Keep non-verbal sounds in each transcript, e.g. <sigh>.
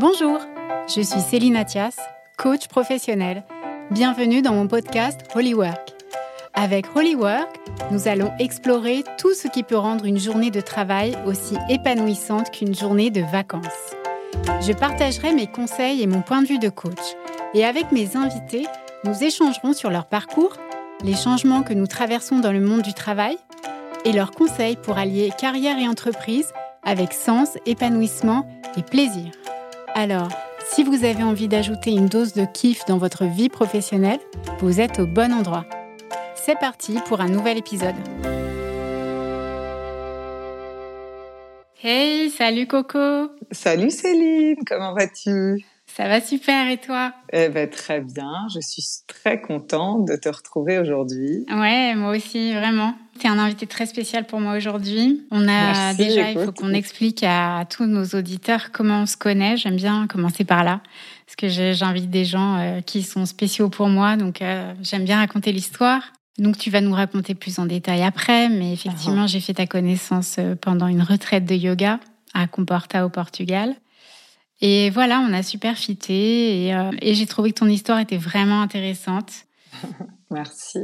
Bonjour, je suis Céline Athias, coach professionnel. Bienvenue dans mon podcast Holy Work. Avec Holy Work, nous allons explorer tout ce qui peut rendre une journée de travail aussi épanouissante qu'une journée de vacances. Je partagerai mes conseils et mon point de vue de coach. Et avec mes invités, nous échangerons sur leur parcours, les changements que nous traversons dans le monde du travail et leurs conseils pour allier carrière et entreprise avec sens, épanouissement et plaisir. Alors, si vous avez envie d'ajouter une dose de kiff dans votre vie professionnelle, vous êtes au bon endroit. C'est parti pour un nouvel épisode. Hey, salut Coco Salut Céline, comment vas-tu? Ça va super et toi? Eh ben très bien, je suis très contente de te retrouver aujourd'hui. Ouais, moi aussi, vraiment. Tu es un invité très spécial pour moi aujourd'hui. On a déjà, il faut qu'on explique à tous nos auditeurs comment on se connaît. J'aime bien commencer par là, parce que j'invite des gens euh, qui sont spéciaux pour moi, donc euh, j'aime bien raconter l'histoire. Donc tu vas nous raconter plus en détail après, mais effectivement, j'ai fait ta connaissance euh, pendant une retraite de yoga à Comporta au Portugal. Et voilà, on a super fité et, euh, et j'ai trouvé que ton histoire était vraiment intéressante. <laughs> Merci.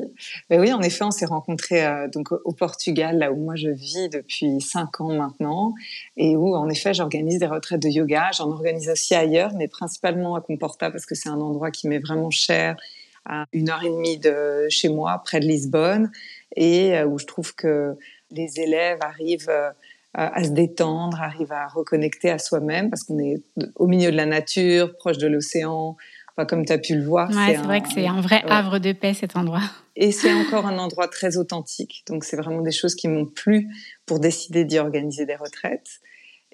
Mais oui, en effet, on s'est rencontrés euh, donc au Portugal, là où moi je vis depuis cinq ans maintenant, et où en effet j'organise des retraites de yoga. J'en organise aussi ailleurs, mais principalement à Comporta parce que c'est un endroit qui m'est vraiment cher à une heure et demie de chez moi, près de Lisbonne, et euh, où je trouve que les élèves arrivent euh, à se détendre, arrivent à reconnecter à soi-même, parce qu'on est au milieu de la nature, proche de l'océan. Enfin, comme tu as pu le voir. Ouais, c'est vrai que c'est un vrai havre de paix, cet endroit. Et c'est encore un endroit très authentique. Donc, c'est vraiment des choses qui m'ont plu pour décider d'y organiser des retraites.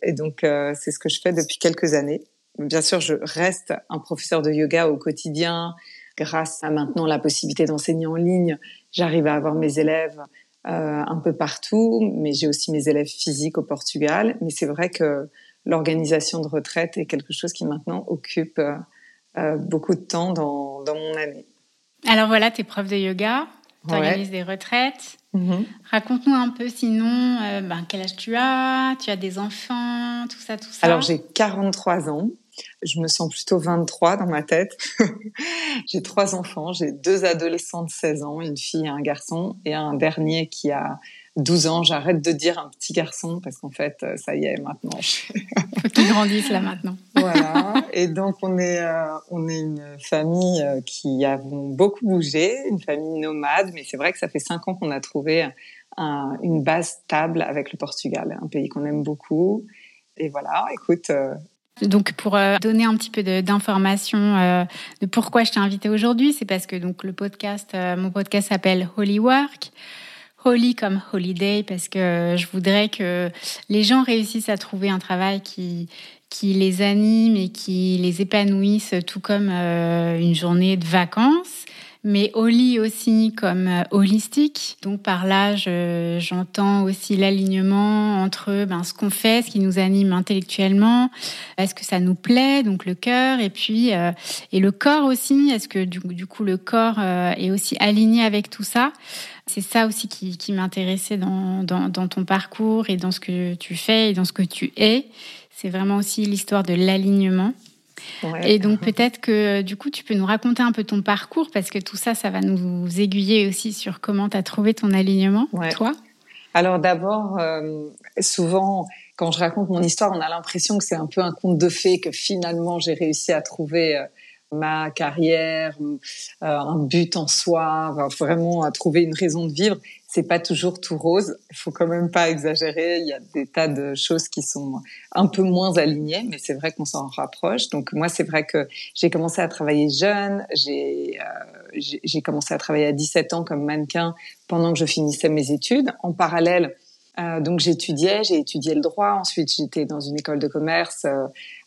Et donc, euh, c'est ce que je fais depuis quelques années. Bien sûr, je reste un professeur de yoga au quotidien grâce à maintenant la possibilité d'enseigner en ligne, j'arrive à avoir mes élèves euh, un peu partout, mais j'ai aussi mes élèves physiques au Portugal. Mais c'est vrai que l'organisation de retraite est quelque chose qui maintenant occupe euh, beaucoup de temps dans, dans, mon année. Alors voilà, tu es prof de yoga, tu organises des retraites. Mm-hmm. Raconte-nous un peu sinon, euh, ben, quel âge tu as, tu as des enfants, tout ça, tout ça. Alors j'ai 43 ans. Je me sens plutôt 23 dans ma tête. <laughs> j'ai trois enfants, j'ai deux adolescents de 16 ans, une fille et un garçon, et un dernier qui a 12 ans. J'arrête de dire un petit garçon parce qu'en fait, ça y est, maintenant. Faut <laughs> qu'il grandisse là maintenant. <laughs> voilà. Et donc, on est, euh, on est une famille euh, qui a beaucoup bougé, une famille nomade, mais c'est vrai que ça fait cinq ans qu'on a trouvé un, une base stable avec le Portugal, un pays qu'on aime beaucoup. Et voilà, écoute, euh, donc pour euh, donner un petit peu d'informations euh, de pourquoi je t'ai invité aujourd'hui, c'est parce que donc le podcast, euh, mon podcast s'appelle Holy Work. Holy comme holiday parce que je voudrais que les gens réussissent à trouver un travail qui qui les anime et qui les épanouisse tout comme une journée de vacances mais holy aussi comme euh, holistique. Donc par là, j'entends aussi l'alignement entre ben, ce qu'on fait, ce qui nous anime intellectuellement, est-ce que ça nous plaît, donc le cœur, et puis euh, et le corps aussi, est-ce que du, coup le corps euh, est aussi aligné avec tout ça c'est ça aussi qui, qui m'intéressait dans, dans, dans ton parcours et dans ce que tu fais et dans ce que tu es. C'est vraiment aussi l'histoire de l'alignement. Et donc peut-être que du coup, tu peux nous raconter un peu ton parcours parce que tout ça, ça va nous aiguiller aussi sur comment tu as trouvé ton alignement, toi. Alors d'abord, euh, souvent, quand je raconte mon histoire, on a l'impression que c'est un peu un conte de fées, que finalement j'ai réussi à trouver euh, ma carrière, euh, un but en soi, vraiment à trouver une raison de vivre c'est pas toujours tout rose. Il faut quand même pas exagérer. Il y a des tas de choses qui sont un peu moins alignées, mais c'est vrai qu'on s'en rapproche. Donc moi, c'est vrai que j'ai commencé à travailler jeune. J'ai euh, j'ai commencé à travailler à 17 ans comme mannequin pendant que je finissais mes études. En parallèle, euh, donc j'étudiais, j'ai étudié le droit. Ensuite, j'étais dans une école de commerce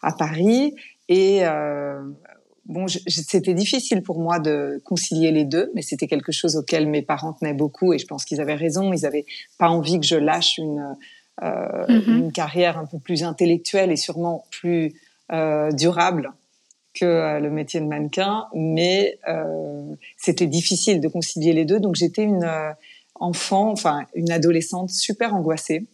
à Paris. Et euh, bon, c'était difficile pour moi de concilier les deux, mais c'était quelque chose auquel mes parents tenaient beaucoup et je pense qu'ils avaient raison. Ils n'avaient pas envie que je lâche une, euh, mm-hmm. une carrière un peu plus intellectuelle et sûrement plus euh, durable que euh, le métier de mannequin, mais euh, c'était difficile de concilier les deux. Donc j'étais une euh, enfant, enfin une adolescente super angoissée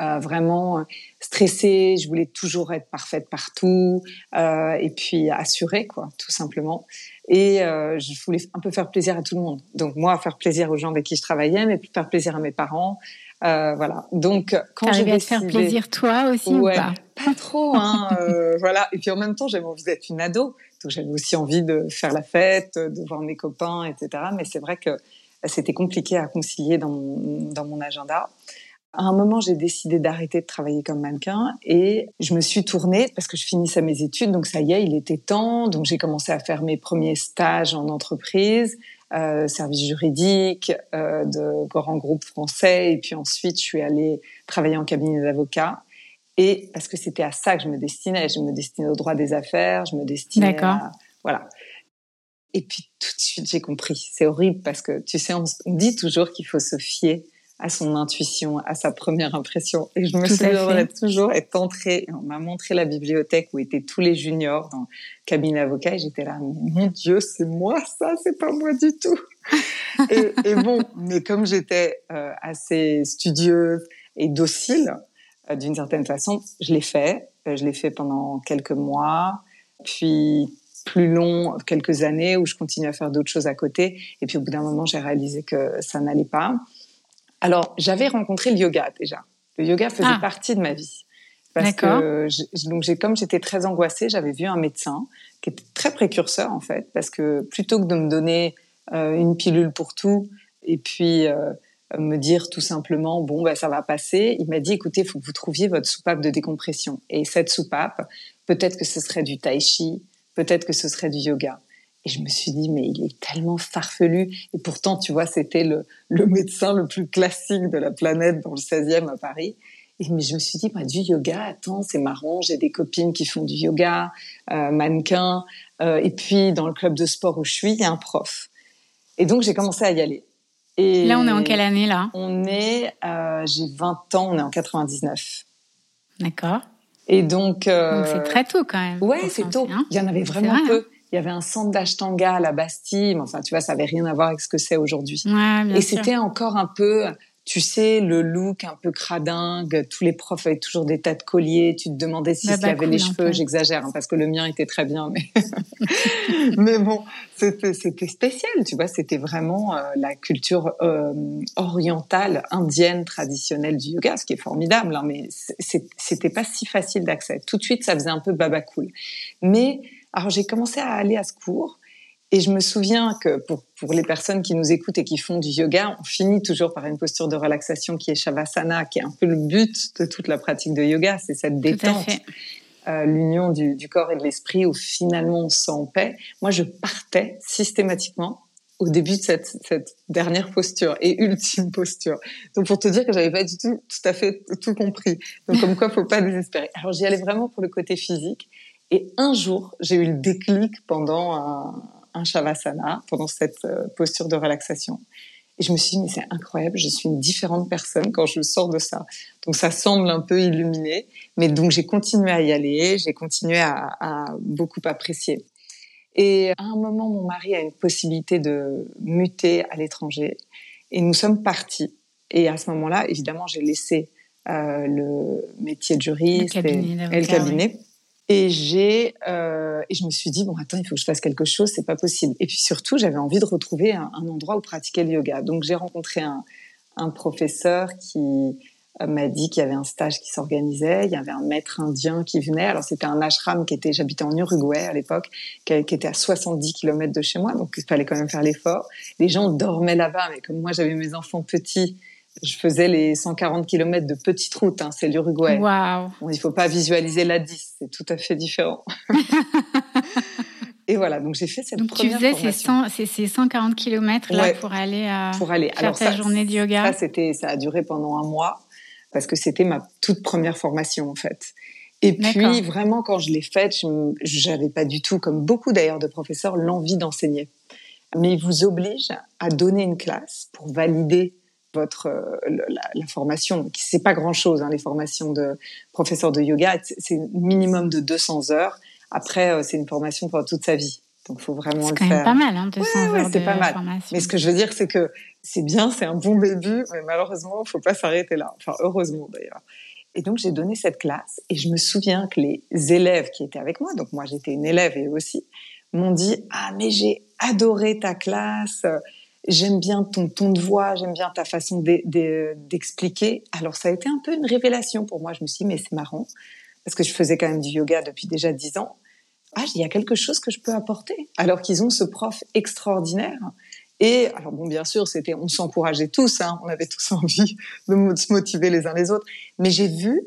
Euh, vraiment stressée, je voulais toujours être parfaite partout euh, et puis assurée quoi, tout simplement. Et euh, je voulais un peu faire plaisir à tout le monde. Donc moi, faire plaisir aux gens avec qui je travaillais, mais puis faire plaisir à mes parents. Euh, voilà. Donc quand j'ai décidé... à te faire plaisir toi aussi ouais, ou pas Pas trop, hein. euh, <laughs> voilà. Et puis en même temps, j'avais envie d'être une ado, donc j'avais aussi envie de faire la fête, de voir mes copains, etc. Mais c'est vrai que c'était compliqué à concilier dans mon, dans mon agenda. À un moment, j'ai décidé d'arrêter de travailler comme mannequin et je me suis tournée parce que je finissais mes études, donc ça y est, il était temps. Donc j'ai commencé à faire mes premiers stages en entreprise, euh, service juridique, euh, de grands groupes français, et puis ensuite je suis allée travailler en cabinet d'avocat. Et parce que c'était à ça que je me destinais, je me destinais au droit des affaires, je me destinais à voilà. Et puis tout de suite j'ai compris. C'est horrible parce que tu sais, on, on dit toujours qu'il faut se fier à son intuition, à sa première impression. Et je me souviendrai toujours être entrée, on m'a montré la bibliothèque où étaient tous les juniors dans le cabinet avocat et j'étais là, mon Dieu, c'est moi ça, c'est pas moi du tout. <laughs> et, et, bon, mais comme j'étais euh, assez studieuse et docile, euh, d'une certaine façon, je l'ai fait. Euh, je l'ai fait pendant quelques mois, puis plus long, quelques années où je continuais à faire d'autres choses à côté. Et puis au bout d'un moment, j'ai réalisé que ça n'allait pas. Alors, j'avais rencontré le yoga déjà. Le yoga faisait ah. partie de ma vie. Parce que donc j'ai comme j'étais très angoissée, j'avais vu un médecin qui était très précurseur en fait, parce que plutôt que de me donner euh, une pilule pour tout et puis euh, me dire tout simplement bon bah ça va passer, il m'a dit écoutez, il faut que vous trouviez votre soupape de décompression. Et cette soupape, peut-être que ce serait du tai chi, peut-être que ce serait du yoga. Et je me suis dit, mais il est tellement farfelu. Et pourtant, tu vois, c'était le, le médecin le plus classique de la planète dans le 16e à Paris. Et mais je me suis dit, bah, du yoga, attends, c'est marrant, j'ai des copines qui font du yoga, euh, mannequin. Euh, et puis, dans le club de sport où je suis, il y a un prof. Et donc, j'ai commencé à y aller. Et là, on est en quelle année, là? On est, euh, j'ai 20 ans, on est en 99. D'accord. Et donc... Euh, c'est très tôt, quand même. Ouais, c'est tôt. Il y en avait vraiment peu. Hein? Il y avait un centre d'Ashtanga à la Bastille, mais enfin, tu vois, ça avait rien à voir avec ce que c'est aujourd'hui. Ouais, et c'était encore un peu, tu sais, le look un peu cradingue. Tous les profs avaient toujours des tas de colliers. Tu te demandais si bah, avait les cheveux. J'exagère, hein, parce que le mien était très bien, mais <laughs> mais bon, c'était c'était spécial. Tu vois, c'était vraiment euh, la culture euh, orientale, indienne, traditionnelle du yoga, ce qui est formidable. Hein, mais c'était pas si facile d'accès. Tout de suite, ça faisait un peu baba cool. Mais alors j'ai commencé à aller à ce cours et je me souviens que pour, pour les personnes qui nous écoutent et qui font du yoga, on finit toujours par une posture de relaxation qui est Shavasana, qui est un peu le but de toute la pratique de yoga, c'est cette détente. Euh, l'union du, du, corps et de l'esprit où finalement on se sent en paix. Moi, je partais systématiquement au début de cette, cette, dernière posture et ultime posture. Donc pour te dire que j'avais pas du tout tout à fait tout compris. Donc comme quoi, faut pas désespérer. Alors j'y allais vraiment pour le côté physique et un jour, j'ai eu le déclic pendant un, un shavasana, pendant cette euh, posture de relaxation. Et je me suis dit, mais c'est incroyable, je suis une différente personne quand je sors de ça. Donc ça semble un peu illuminé, mais donc j'ai continué à y aller, j'ai continué à, à, beaucoup apprécier. Et à un moment, mon mari a une possibilité de muter à l'étranger, et nous sommes partis. Et à ce moment-là, évidemment, j'ai laissé euh, le métier de juriste et, et, le cabinet. Et j'ai euh, et je me suis dit bon attends il faut que je fasse quelque chose c'est pas possible et puis surtout j'avais envie de retrouver un, endroit où pratiquer le yoga donc j'ai rencontré un, un professeur qui euh, m'a dit qu'il y avait un stage qui s'organisait, il y avait un maître indien qui venait. Alors c'était un ashram qui était, j'habitais en Uruguay à l'époque, qui, était à 70 km de chez moi, donc il fallait quand même faire l'effort. Les gens dormaient là-bas, mais comme moi j'avais mes enfants petits, je faisais les 140 km de petite route, hein, c'est l'Uruguay. Wow. Bon, il faut pas visualiser la 10, c'est tout à fait différent. <laughs> et voilà, donc j'ai fait cette donc première tu faisais ces, ces, 140 km là pour aller, à pour aller. faire Alors, ta ça, journée de yoga. Ça, c'était, ça a duré pendant un mois parce que c'était ma toute première formation en fait. Et puis vraiment quand je l'ai faite, je n'avais pas du tout, comme beaucoup d'ailleurs de professeurs, l'envie d'enseigner. Mais ils vous obligent à donner une classe pour valider votre euh, la, la, formation, qui c'est pas grand chose, hein, les formations de professeur de yoga, c'est minimum de 200 heures. Après, euh, c'est une formation pour toute sa vie. Donc, faut vraiment le faire. C'est quand même pas mal, hein, 200 ouais, heures de pas mal. formation. Mais ce que je veux dire, c'est que c'est bien, c'est un bon début, mais malheureusement, il faut pas s'arrêter là. Enfin, heureusement d'ailleurs. Et donc, j'ai donné cette classe et je me souviens que les élèves qui étaient avec moi, donc moi j'étais une élève et eux aussi, m'ont dit Ah, mais j'ai adoré ta classe, j'aime bien ton ton de voix, j'aime bien ta façon d'expliquer. Alors, ça a été un peu une révélation pour moi. Je me suis dit Mais c'est marrant, parce que je faisais quand même du yoga depuis déjà dix ans. Ah, il y a quelque chose que je peux apporter. Alors qu'ils ont ce prof extraordinaire et alors bon, bien sûr, c'était, on s'encourageait tous, hein, on avait tous <laughs> envie de se motiver les uns les autres, mais j'ai vu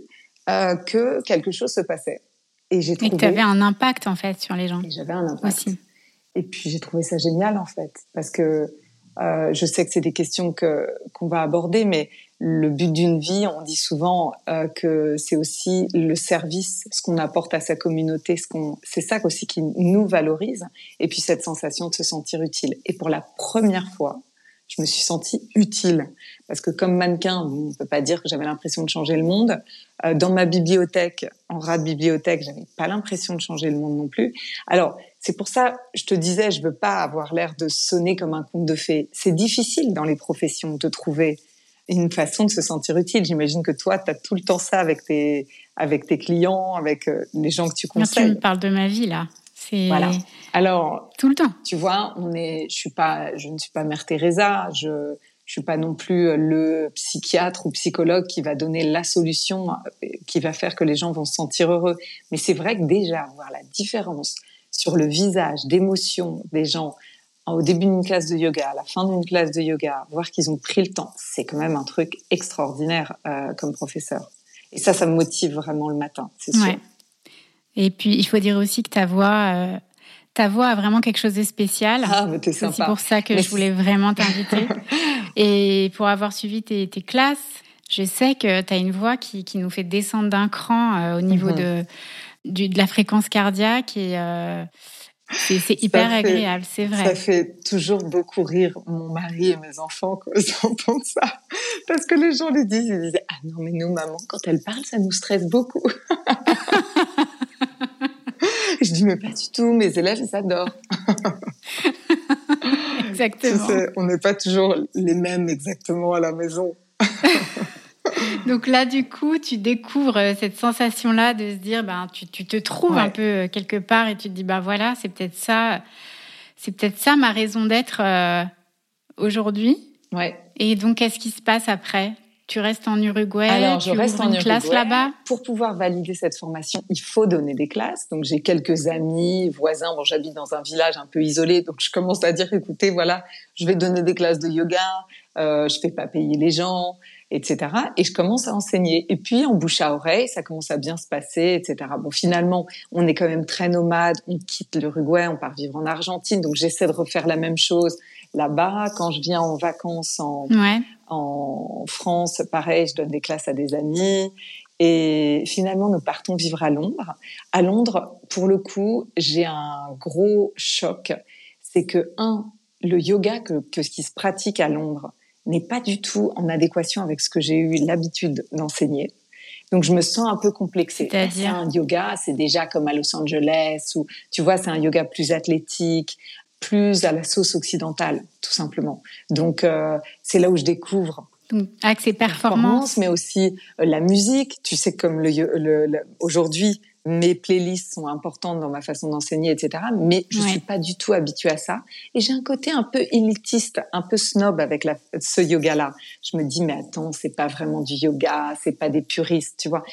euh, que quelque chose se passait. Et j'ai trouvé. Et que tu avais un impact en fait sur les gens. j'avais un impact. Aussi. Et puis j'ai trouvé ça génial en fait, parce que euh, je sais que c'est des questions que qu'on va aborder, mais le but d'une vie, on dit souvent euh, que c'est aussi le service, ce qu'on apporte à sa communauté, ce qu'on, c'est ça aussi qui nous valorise, et puis cette sensation de se sentir utile. Et pour la première fois, je me suis sentie utile parce que comme mannequin, on ne peut pas dire que j'avais l'impression de changer le monde. Euh, dans ma bibliothèque, en rat de bibliothèque, j'avais pas l'impression de changer le monde non plus. Alors c'est pour ça, je te disais, je veux pas avoir l'air de sonner comme un conte de fées. C'est difficile dans les professions de trouver une façon de se sentir utile. J'imagine que toi, tu as tout le temps ça avec tes, avec tes clients, avec euh, les gens que tu conseilles. tu me parles de ma vie, là. C'est voilà. Alors tout le temps. Tu vois, on est, je suis pas, je ne suis pas Mère Teresa. Je, je suis pas non plus le psychiatre ou psychologue qui va donner la solution euh, qui va faire que les gens vont se sentir heureux. Mais c'est vrai que déjà voir la différence sur le visage d'émotion des gens au début d'une classe de yoga, à la fin d'une classe de yoga, voir qu'ils ont pris le temps, c'est quand même un truc extraordinaire euh, comme professeur. Et ça, ça me motive vraiment le matin, c'est sûr. Et puis, il faut dire aussi que ta voix, euh, ta voix a vraiment quelque chose de spécial. Ah, mais t'es sympa. C'est pour ça que je voulais vraiment t'inviter. <laughs> Et pour avoir suivi tes, tes classes, je sais que tu as une voix qui, qui, nous fait descendre d'un cran euh, au niveau mhm. de, de la fréquence cardiaque et c'est hyper agréable, c'est vrai. Ça fait toujours beaucoup rire mon mari et mes enfants quand ils <laughs> entendent ça. Parce que les gens les disent, ils disent Ah non, mais nous, maman, quand elle parle, ça nous stresse beaucoup. <laughs> <laughs> je dis Mais pas du tout, mes élèves, ils adorent. <laughs> exactement. on n'est pas toujours les mêmes exactement à la maison. <laughs> Donc là, du coup, tu découvres euh, cette sensation-là de se dire, ben, tu, te trouves un peu euh, quelque part et tu te dis, ben voilà, c'est peut-être ça, c'est peut-être ça ma raison d'être euh, aujourd'hui. Ouais. Et donc, qu'est-ce qui se passe après? Tu restes en Uruguay Alors, je tu reste en une classe là-bas? Pour pouvoir valider cette formation, il faut donner des classes. Donc, j'ai quelques amis, voisins. Bon, j'habite dans un village un peu isolé, donc je commence à dire, écoutez, voilà, je vais donner des classes de yoga. Euh, je fais pas payer les gens etc. Et je commence à enseigner. Et puis, en bouche à oreille, ça commence à bien se passer, etc. Bon, finalement, on est quand même très nomade. On quitte l'Uruguay, on part vivre en Argentine. Donc, j'essaie de refaire la même chose là-bas. Quand je viens en vacances en, en France, pareil, je donne des classes à des amis. Et finalement, nous partons vivre à Londres. À Londres, pour le coup, j'ai un gros choc. C'est que, un, le yoga que, que ce qui se pratique à Londres, n'est pas du tout en adéquation avec ce que j'ai eu l'habitude d'enseigner. Donc je me sens un peu complexée. C'est-à-dire un yoga, c'est déjà comme à Los Angeles ou tu vois, c'est un yoga plus athlétique, plus à la sauce occidentale, tout simplement. Donc euh, c'est là où je découvre donc, avec ses performances, mais aussi euh, la musique. Tu sais, comme le, le, le aujourd'hui, mes playlists sont importantes dans ma façon d'enseigner, etc. Mais je suis pas du tout habituée à ça. Et j'ai un côté un peu élitiste, un peu snob avec la, ce yoga-là. Je me dis, mais attends, c'est pas vraiment du yoga, c'est pas des puristes, tu vois.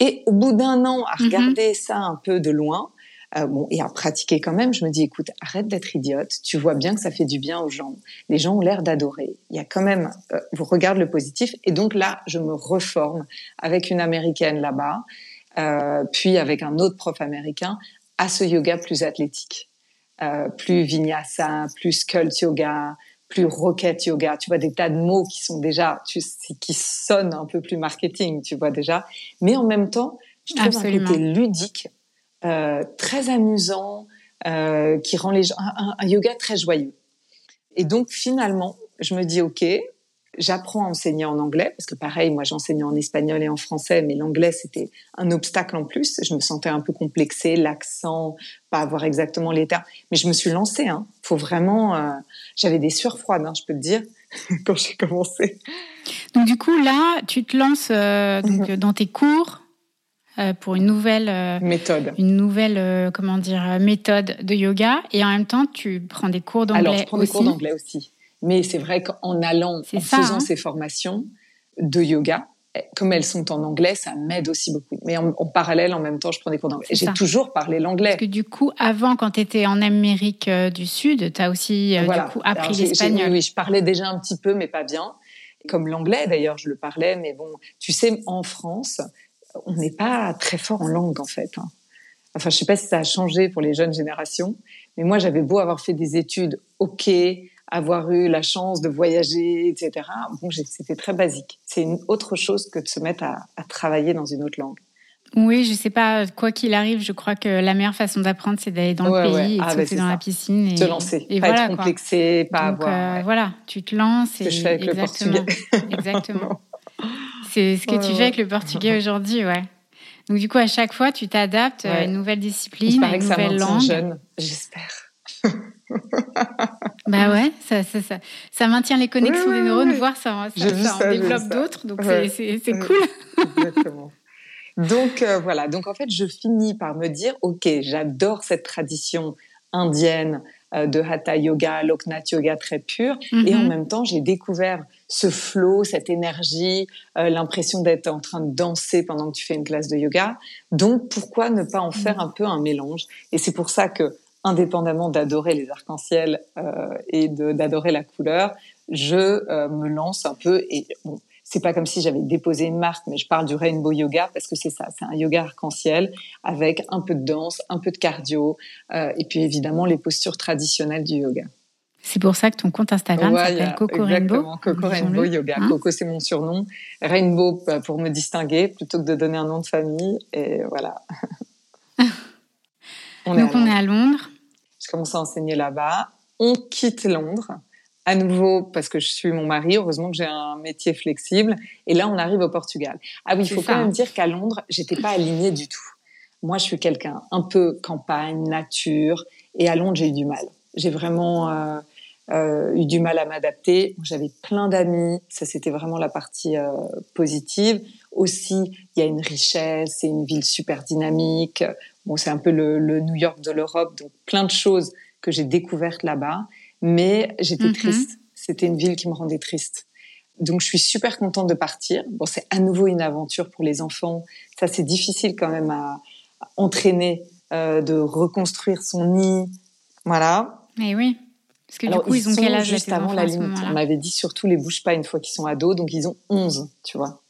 Et au bout d'un an, à mhm. regarder ça un peu de loin, euh, bon, et à pratiquer quand même, je me dis, écoute, arrête d'être idiote. Tu vois bien que ça fait du bien aux gens. Les gens ont l'air d'adorer. Il y a quand même, euh, vous regarde le positif. Et donc là, je me reforme avec une américaine là-bas euh, puis avec un autre prof américain, à ce yoga plus athlétique, euh, plus vinyasa, plus cult yoga, plus rocket yoga. Tu vois des tas de mots qui sont déjà, tu, qui sonnent un peu plus marketing, tu vois déjà. Mais en même temps, je trouve un côté ludique, très amusant, euh, qui rend les gens un, un, yoga très joyeux. Et donc finalement, je me dis ok, J'apprends à enseigner en anglais parce que pareil, moi j'enseignais en espagnol et en français, mais l'anglais c'était un obstacle en plus. Je me sentais un peu complexée, l'accent, pas avoir exactement les termes. Mais je me suis lancée. Hein. Faut vraiment. Euh, j'avais des sueurs froides, hein, je peux te dire, <laughs> quand j'ai commencé. Donc du coup là, tu te lances euh, donc, mhm. dans tes cours euh, pour une nouvelle méthode, une nouvelle comment dire méthode de yoga, et en même temps tu prends des cours d'anglais. Alors je prends des cours d'anglais aussi. Mais c'est vrai qu'en allant, en faisant hein. ces formations de yoga, comme elles sont en anglais, ça m'aide aussi beaucoup. Mais en, parallèle, en même temps, je prends des cours d'anglais. J'ai toujours parlé l'anglais. Parce que du coup, avant, quand tu étais en Amérique euh, du Sud, tu as aussi euh, du coup, appris l'espagnol. Oui, je parlais déjà un petit peu, mais pas bien. Comme l'anglais, d'ailleurs, je le parlais. Mais bon, tu sais, en France, on n'est pas très fort en langue, en fait. Hein. Enfin, je sais pas si ça a changé pour les jeunes générations, mais moi, j'avais beau avoir fait des études, ok, avoir eu la chance de voyager, etc. Bon, c'était très basique. C'est une autre chose que de se mettre à, travailler dans une autre langue. Oui, je sais pas, quoi qu'il arrive, je crois que la meilleure façon d'apprendre, c'est d'aller dans le pays et de ah, bah, dans la piscine. Et, te lancer, et pas être complexé, pas avoir... Euh, voilà, tu te lances. Ce que je fais avec exactement, le portugais. exactement. <laughs> C'est ce que tu fais avec le portugais <laughs> aujourd'hui, ouais. Donc du coup, à chaque fois, tu t'adaptes à une nouvelle discipline, à une nouvelle langue. jeune, j'espère. <laughs> bah ouais, ça, ça, ça, ça, maintient les connexions des neurones, voir ça, ça, en développe d'autres, donc c'est cool. <laughs> Exactement. Donc euh, voilà, donc en fait, je finis par me dire, ok, j'adore cette tradition indienne euh, de Hatha Yoga, Loknath Yoga très pur, et en mhm. même temps, j'ai découvert ce flow, cette énergie, euh, l'impression d'être en train de danser pendant que tu fais une classe de yoga. Donc pourquoi ne pas en faire mhm. un peu un mélange? Et c'est pour ça que indépendamment d'adorer les arcs-en-ciel euh, et d'adorer la couleur, je euh, me lance un peu et bon, c'est pas comme si j'avais déposé une marque, mais je parle du rainbow yoga parce que c'est ça, c'est un yoga arc-en-ciel avec un peu de danse, un peu de cardio euh, et puis évidemment les postures traditionnelles du yoga. C'est pour ça que ton compte Instagram s'appelle Coco Rainbow. Coco Rainbow Yoga. Hein Coco, c'est mon surnom. Rainbow pour me distinguer plutôt que de donner un nom de famille. Et voilà. <laughs> Donc on est à Londres. Je commence à enseigner là-bas. On quitte Londres à nouveau parce que je suis mon mari. Heureusement que j'ai un métier flexible. Et là, on arrive au Portugal. Ah oui, il faut quand même dire qu'à Londres, j'étais pas alignée du tout. Moi, je suis quelqu'un un peu campagne, nature. Et à Londres, j'ai eu du mal. J'ai vraiment euh, euh, eu du mal à m'adapter. J'avais plein d'amis. Ça, c'était vraiment la partie euh, positive. Aussi, il y a une richesse. C'est une ville super dynamique. Bon, c'est un peu le, New York de l'Europe, donc plein de choses que j'ai découvertes là-bas. Mais j'étais mhm. triste. C'était une ville qui me rendait triste. Donc, je suis super contente de partir. Bon, c'est à nouveau une aventure pour les enfants. Ça, c'est difficile quand même à, entraîner, euh, de reconstruire son nid. Voilà. Mais oui. Parce que du coup, ils, ont quel âge Juste avant la limite. On m'avait dit surtout les bouge pas une fois qu'ils sont ados. Donc, ils ont 11, tu vois.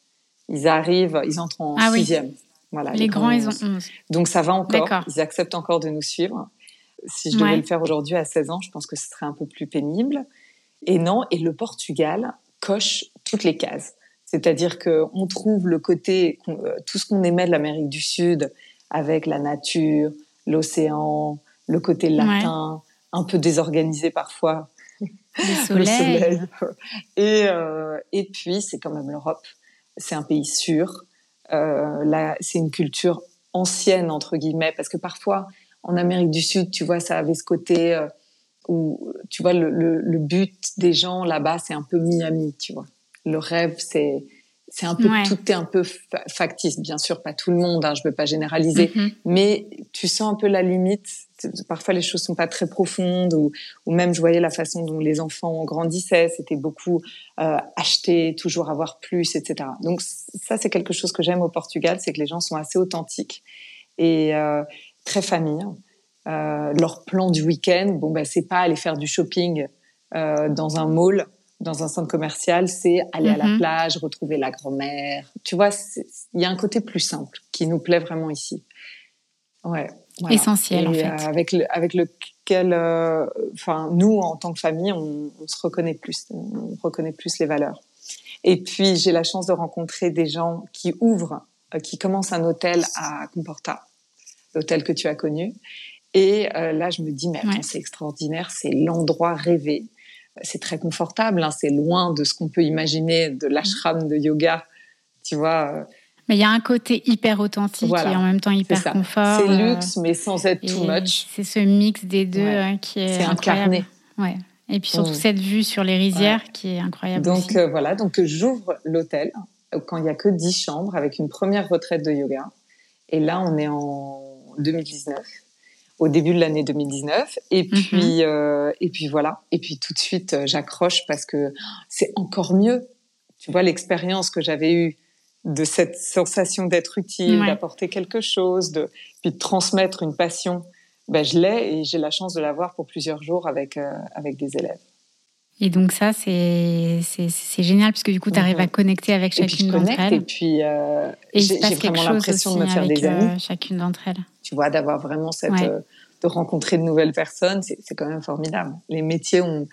Ils arrivent, ils entrent en ah sixième. Voilà, les, grands, ils ont 11. Donc ça va encore, ils acceptent encore de nous suivre. Si je devais le faire aujourd'hui à 16 ans, je pense que ce serait un peu plus pénible. Et non, et le Portugal coche toutes les cases. C'est-à-dire qu'on trouve le côté, euh, tout ce qu'on aimait de l'Amérique du Sud, avec la nature, l'océan, le côté latin, un peu désorganisé parfois. Le soleil. <laughs> Et, euh, et puis, c'est quand même l'Europe. C'est un pays sûr. Euh, c'est une culture ancienne entre guillemets parce que parfois en Amérique du Sud, tu vois, ça avait ce côté euh, où tu vois le, le, but des gens là-bas, c'est un peu Miami, tu vois. Le rêve, c'est c'est un peu tout est un peu factice, bien sûr, pas tout le monde, hein, je veux pas généraliser, mm-hmm. mais tu sens un peu la limite. Parfois, les choses sont pas très profondes, ou, ou même je voyais la façon dont les enfants grandissaient, c'était beaucoup euh, acheter, toujours avoir plus, etc. Donc ça, c'est quelque chose que j'aime au Portugal, c'est que les gens sont assez authentiques et euh, très famille. Euh, leur plan du week-end, bon ben c'est pas aller faire du shopping dans un mall dans un centre commercial, c'est aller à la mhm. plage, retrouver la grand-mère. Tu vois, il y a un côté plus simple qui nous plaît vraiment ici. Ouais. Essentiel, en fait. Euh, avec, le, avec lequel, euh, enfin, nous, en tant que famille, on, on, se reconnaît plus, on reconnaît plus les valeurs. Et puis, j'ai la chance de rencontrer des gens qui ouvrent, euh, qui commencent un hôtel à Comporta, l'hôtel que tu as connu. Et là, je me dis, mais c'est extraordinaire, c'est l'endroit rêvé c'est très confortable. Hein. c'est loin de ce qu'on peut imaginer de l'ashram de yoga, tu vois. Euh. Mais il y a un côté hyper authentique et en même temps hyper confort. C'est luxe, mais sans être too much. C'est ce mix des deux hein, qui est, incarné. Ouais. Et puis surtout cette vue sur les rizières qui est incroyable. Donc voilà, donc j'ouvre l'hôtel quand il y a que 10 chambres avec une première retraite de yoga. Et là, on est en 2019 au début de l'année 2019. Et mhm. puis, euh, et puis voilà. Et puis tout de suite, euh, j'accroche parce que c'est encore mieux. Tu vois, l'expérience que j'avais eue de cette sensation d'être utile, d'apporter quelque chose, de, puis de transmettre une passion, ben, je l'ai et j'ai la chance de l'avoir pour plusieurs jours avec, euh, avec des élèves. Et donc ça, c'est génial puisque du coup, tu arrives mhm. à connecter avec chacune d'entre elles. Et puis, euh, j'ai vraiment l'impression de me faire des amis. chacune d'entre elles tu vois, d'avoir vraiment cette, euh, de rencontrer de nouvelles personnes, c'est quand même formidable. Les métiers ont,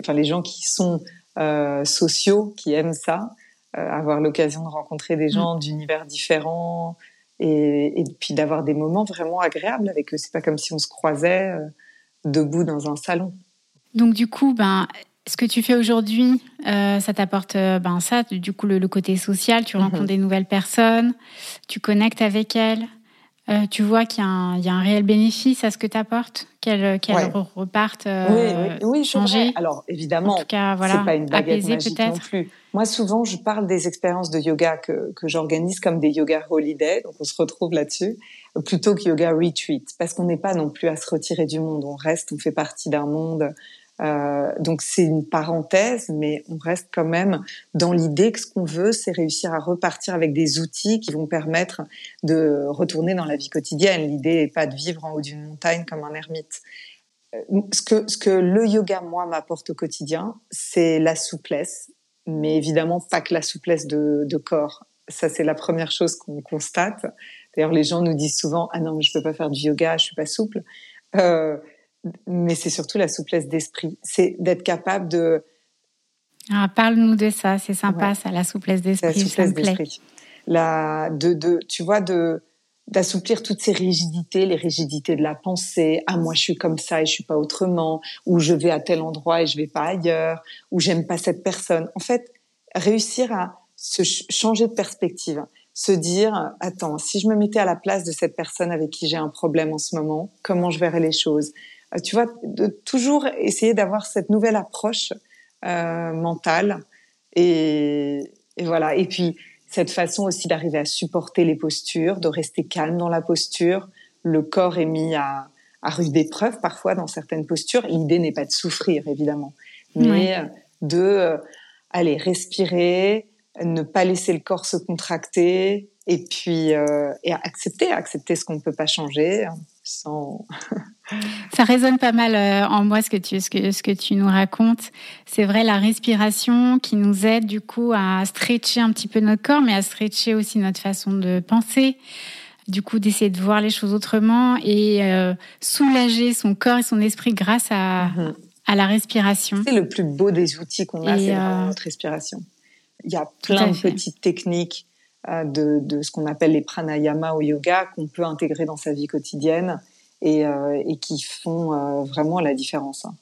enfin, les gens qui sont euh, sociaux, qui aiment ça, euh, avoir l'occasion de rencontrer des gens mm. d'univers différents et, et puis d'avoir des moments vraiment agréables avec eux. C'est pas comme si on se croisait debout dans un salon. Donc du coup, ben, ce que tu fais aujourd'hui, ça t'apporte ben ça, du coup le, côté social. Tu rencontres mm-hmm. des nouvelles personnes, tu connectes avec elles. Euh, tu vois qu'il y, y, a un réel bénéfice à ce que tu apportes, qu'elles repartent euh, oui, oui, changées. Alors évidemment, en tout cas, voilà, c'est pas une baguette magique non plus. Moi, souvent, je parle des expériences de yoga que, que j'organise comme des yoga holiday, donc on se retrouve là-dessus, plutôt que yoga retreat, parce qu'on n'est pas non plus à se retirer du monde. On reste, on fait partie d'un monde euh, donc c'est une parenthèse, mais on reste quand même dans l'idée que ce qu'on veut, c'est réussir à repartir avec des outils qui vont permettre de retourner dans la vie quotidienne. L'idée n'est pas de vivre en haut d'une montagne comme un ermite. Euh, ce que, ce que le yoga, moi, m'apporte au quotidien, c'est la souplesse, mais évidemment pas que la souplesse de, de corps. Ça, c'est la première chose qu'on constate. D'ailleurs, les gens nous disent souvent, ah non, mais je peux pas faire du yoga, je suis pas souple. Euh, mais c'est surtout la souplesse d'esprit. C'est d'être capable de. Ah, Parle-nous de ça, c'est sympa, ça, la souplesse d'esprit. La souplesse d'esprit. La, de, de, tu vois, de d'assouplir toutes ces rigidités, les rigidités de la pensée. Ah, moi, je suis comme ça et je suis pas autrement. Ou je vais à tel endroit et je vais pas ailleurs. Ou j'aime pas cette personne. En fait, réussir à se changer de perspective se dire attends si je me mettais à la place de cette personne avec qui j'ai un problème en ce moment comment je verrais les choses? Tu vois, de toujours essayer d'avoir cette nouvelle approche euh, mentale et, et, voilà. Et puis cette façon aussi d'arriver à supporter les postures, de rester calme dans la posture. Le corps est mis à, à rude épreuve parfois dans certaines postures. L'idée n'est pas de souffrir évidemment, mais de euh, aller respirer, ne pas laisser le corps se contracter et puis euh, et accepter, accepter ce qu'on ne peut pas changer hein, sans <laughs> Ça résonne pas mal euh, en moi ce que tu, ce que, ce que tu nous racontes. C'est vrai, la respiration qui nous aide du coup à stretcher un petit peu notre corps, mais à stretcher aussi notre façon de penser. Du coup, d'essayer de voir les choses autrement et euh, soulager son corps et son esprit grâce à, mhm. à la respiration. C'est le plus beau des outils qu'on a, c'est euh, notre respiration. Il y a plein de petites techniques de, de ce qu'on appelle les pranayama au yoga qu'on peut intégrer dans sa vie quotidienne et, euh, et qui font euh, vraiment la différence. Hein.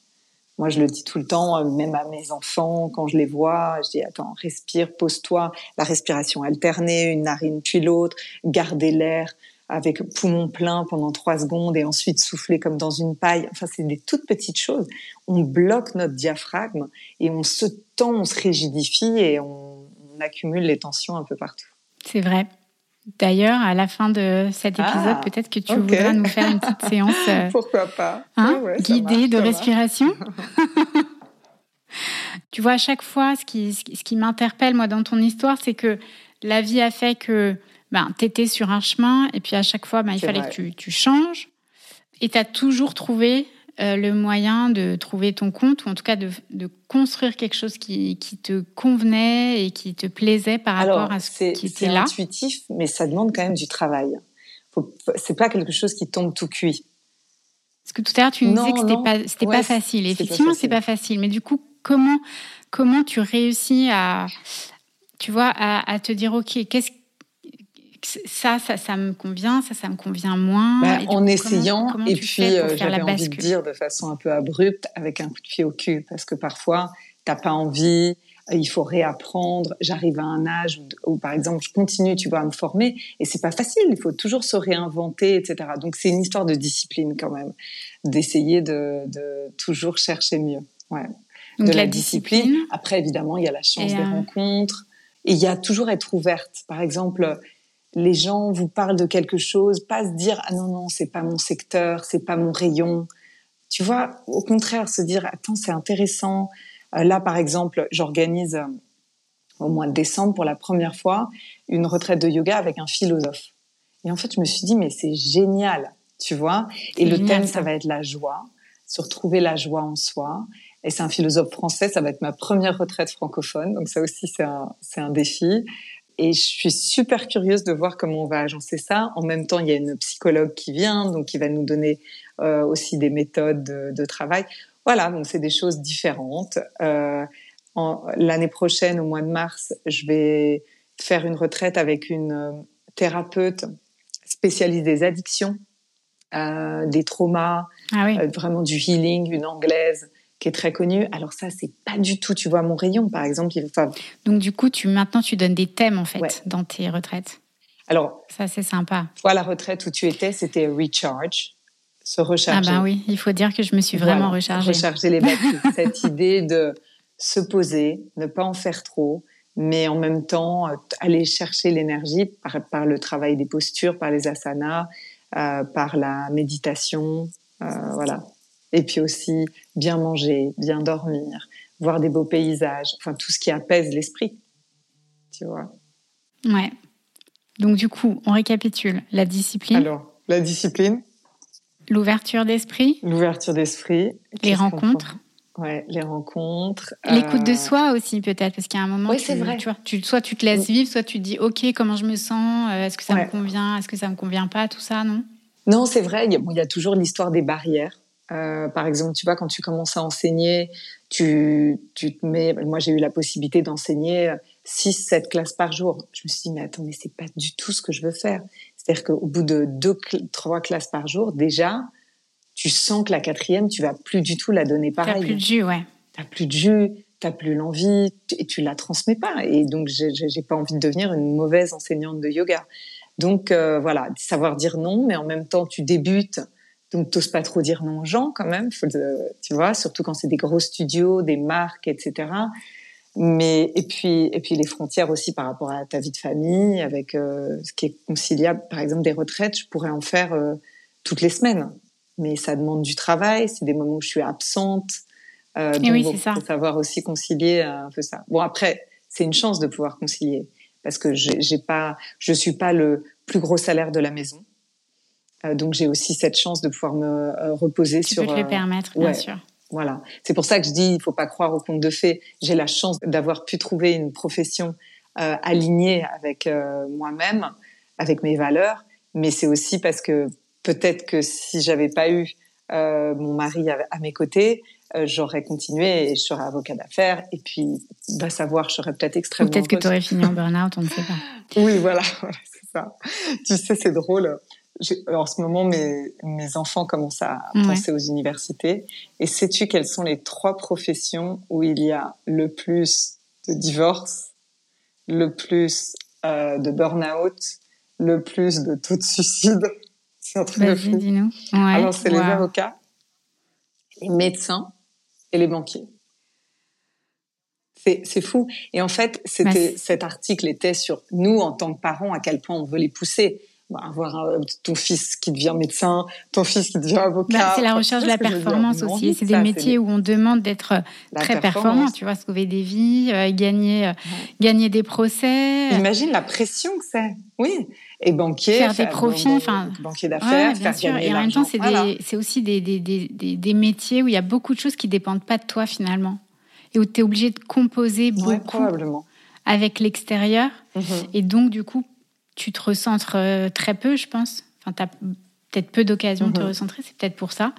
Moi, je le dis tout le temps, euh, même à mes enfants, quand je les vois, je dis attends, respire, pose-toi, la respiration alternée, une narine puis l'autre, garder l'air avec poumon plein pendant trois secondes et ensuite souffler comme dans une paille. Enfin, c'est des toutes petites choses. On bloque notre diaphragme et on se tend, on se rigidifie et on accumule les tensions un peu partout. C'est vrai. D'ailleurs, à la fin de cet épisode, ah, peut-être que tu voudras nous faire une petite séance. Euh, <laughs> Pourquoi pas hein, Guidée de respiration. <laughs> <laughs> tu vois, à chaque fois, ce qui, ce qui m'interpelle, moi, dans ton histoire, c'est que la vie a fait que ben, tu étais sur un chemin, et puis à chaque fois, ben, il fallait que tu, tu changes. Et tu as toujours trouvé euh, le moyen de trouver ton compte, ou en tout cas de, construire quelque chose qui, te convenait et qui te plaisait par rapport à ce qui était là C'est intuitif, mais ça demande quand même du travail. C'est pas quelque chose qui tombe tout cuit. Parce que tout à l'heure, tu nous disais que c'était pas, c'était pas facile. Effectivement, c'est pas facile. Mais du coup, comment, comment tu réussis à, tu vois, à, te dire, OK, qu'est-ce ça, ça, ça me convient, ça, ça me convient moins. Bah, en essayant, et puis euh, j'avais envie de dire de façon un peu abrupte, avec un coup de pied au cul, parce que parfois, t'as pas envie, il faut réapprendre. J'arrive à un âge où, par exemple, je continue, tu vois, à me former, et c'est pas facile. Il faut toujours se réinventer, etc. Donc c'est une histoire de discipline quand même, d'essayer de, de, toujours chercher mieux. Ouais. Donc de la, discipline. Après, évidemment, il y a la chance des rencontres, et il y a toujours être ouverte. Par exemple, les gens vous parlent de quelque chose, pas se dire ah non non c'est pas mon secteur, c'est pas mon rayon. Tu vois, au contraire se dire attends c'est intéressant, euh, là, par exemple, j'organise euh, au mois de décembre pour la première fois une retraite de yoga avec un philosophe. Et en fait, je me suis dit, mais c'est génial, tu vois. Et le thème, ça. va être la joie, se retrouver la joie en soi. Et c'est un philosophe français, ça va être ma première retraite francophone. Donc ça aussi, c'est un, c'est un défi. Et je suis super curieuse de voir comment on va agencer ça. En même temps, il y a une psychologue qui vient, donc qui va nous donner euh, aussi des méthodes de, de travail. Voilà, donc c'est des choses différentes. Euh, L'année prochaine, au mois de mars, je vais faire une retraite avec une euh, thérapeute spécialiste des addictions, euh, des traumas, ah euh, vraiment du healing, une anglaise qui est très connue. Alors ça, c'est pas du tout, tu vois, mon rayon, par exemple. Donc du coup, tu maintenant tu donnes des thèmes en fait dans tes retraites. Alors ça, c'est sympa. Toi, la retraite où tu étais, c'était recharge se recharger. Ah ben oui, il faut dire que je me suis vraiment rechargée. Recharger les batteries. <laughs> Cette idée de se poser, ne pas en faire trop, mais en même temps euh, aller chercher l'énergie par, par, le travail des postures, par les asanas, euh, par la méditation, euh, voilà. Et puis aussi bien manger, bien dormir, voir des beaux paysages, enfin tout ce qui apaise l'esprit, tu vois. Ouais. Donc du coup, on récapitule la discipline. Alors, la discipline, L'ouverture d'esprit. L'ouverture d'esprit. Les rencontres. Ouais, les rencontres. L'écoute de euh, soi aussi peut-être, parce qu'il y a un moment, oui, c'est vrai. Tu vois, tu, soit tu te laisses vivre, soit tu te dis, ok, comment je me sens, euh, est-ce que ça me convient, est-ce que ça me convient pas, tout ça, non? Non, c'est vrai. Il y, a, bon, il y a toujours l'histoire des barrières. Euh, par exemple, tu vois, quand tu commences à enseigner, tu, tu te mets. Moi, j'ai eu la possibilité d'enseigner 6, 7 classes par jour. Je me suis dit, mais attends, mais c'est pas du tout ce que je veux faire. C'est-à-dire qu'au bout de deux, trois classes par jour, déjà, tu sens que la quatrième, tu vas plus du tout la donner pareil. T'as plus de jus, ouais. T'as plus de jus, t'as plus l'envie et tu la transmets pas. Et donc, j'ai pas envie de devenir une mauvaise enseignante de yoga. Donc euh, voilà, savoir dire non, mais en même temps, tu débutes. Donc, t'oses pas trop dire non aux gens quand même, tu vois, surtout quand c'est des gros studios, des marques, etc. Mais et puis et puis les frontières aussi par rapport à ta vie de famille, avec euh, ce qui est conciliable. Par exemple, des retraites, je pourrais en faire euh, toutes les semaines, mais ça demande du travail. C'est des moments où je suis absente. Euh, donc, oui, ça. Faut savoir aussi concilier un peu ça. Bon après, c'est une chance de pouvoir concilier parce que j'ai pas, je suis pas le plus gros salaire de la maison. Euh, donc j'ai aussi cette chance de pouvoir me reposer tu sur. Tu peux te le permettre, bien sûr. Voilà. C'est pour ça que je dis, il faut pas croire au conte de fées. J'ai la chance d'avoir pu trouver une profession euh, alignée avec euh, moi-même, avec mes valeurs. Mais c'est aussi parce que peut-être que si j'avais pas eu euh, mon mari à, mes côtés, euh, j'aurais continué et je serais avocat d'affaires. Et puis, va savoir, je serais peut-être extrêmement. Peut-être que tu aurais fini en burn-out, on ne sait pas. <laughs> oui, voilà, voilà <laughs> c'est ça. Tu sais, c'est drôle en ce moment, mes, mes enfants commencent à penser aux universités. Et sais-tu quelles sont les trois professions où il y a le plus de divorces, le plus euh, de burn-out, le plus de taux de suicide? <laughs> C'est un truc de fou. Ouais, Alors, c'est les avocats, les médecins et les banquiers. C'est fou. Et en fait, c'était bah, cet article était sur nous en tant que parents à quel point on veut les pousser avoir ton fils qui devient médecin, ton fils qui devient avocat. Bah, c'est la recherche de la performance aussi. C'est des métiers où on demande d'être euh, très performant, tu vois, sauver des vies, euh, gagner, euh, gagner des procès. Imagine la pression que c'est. Oui. Et banquier. Faire, des profits, enfin. banquier d'affaires, faire sûr. gagner Et en même temps, c'est aussi des, des, des, des, métiers où il y a beaucoup de choses qui dépendent pas de toi finalement. Et où tu es obligé de composer beaucoup. probablement. Avec l'extérieur. Mhm. Et donc, du coup, tu te recentres euh, très peu, je pense. Enfin, tu as peut-être peu d'occasions de te mhm. recentrer, c'est peut-être pour ça.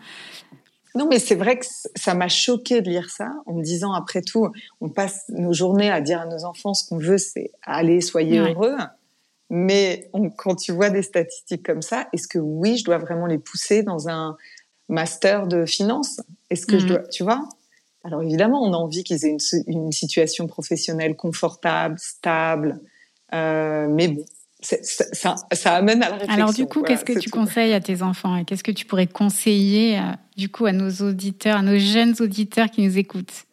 Non, mais c'est vrai que ça m'a choqué de lire ça en me disant, après tout, on passe nos journées à dire à nos enfants ce qu'on veut, c'est allez, soyez heureux. Mais quand tu vois des statistiques comme ça, est-ce que oui, je dois vraiment les pousser dans un master de finance? Est-ce que je mm. dois, tu vois? Alors évidemment, on a envie qu'ils aient une, une, situation professionnelle confortable, stable, euh, mais bon, ça, ça, amène à la réflexion. Alors du coup, qu'est-ce que tu conseilles à tes enfants et qu'est-ce que tu pourrais conseiller euh, du coup à nos auditeurs, à nos jeunes auditeurs qui nous écoutent?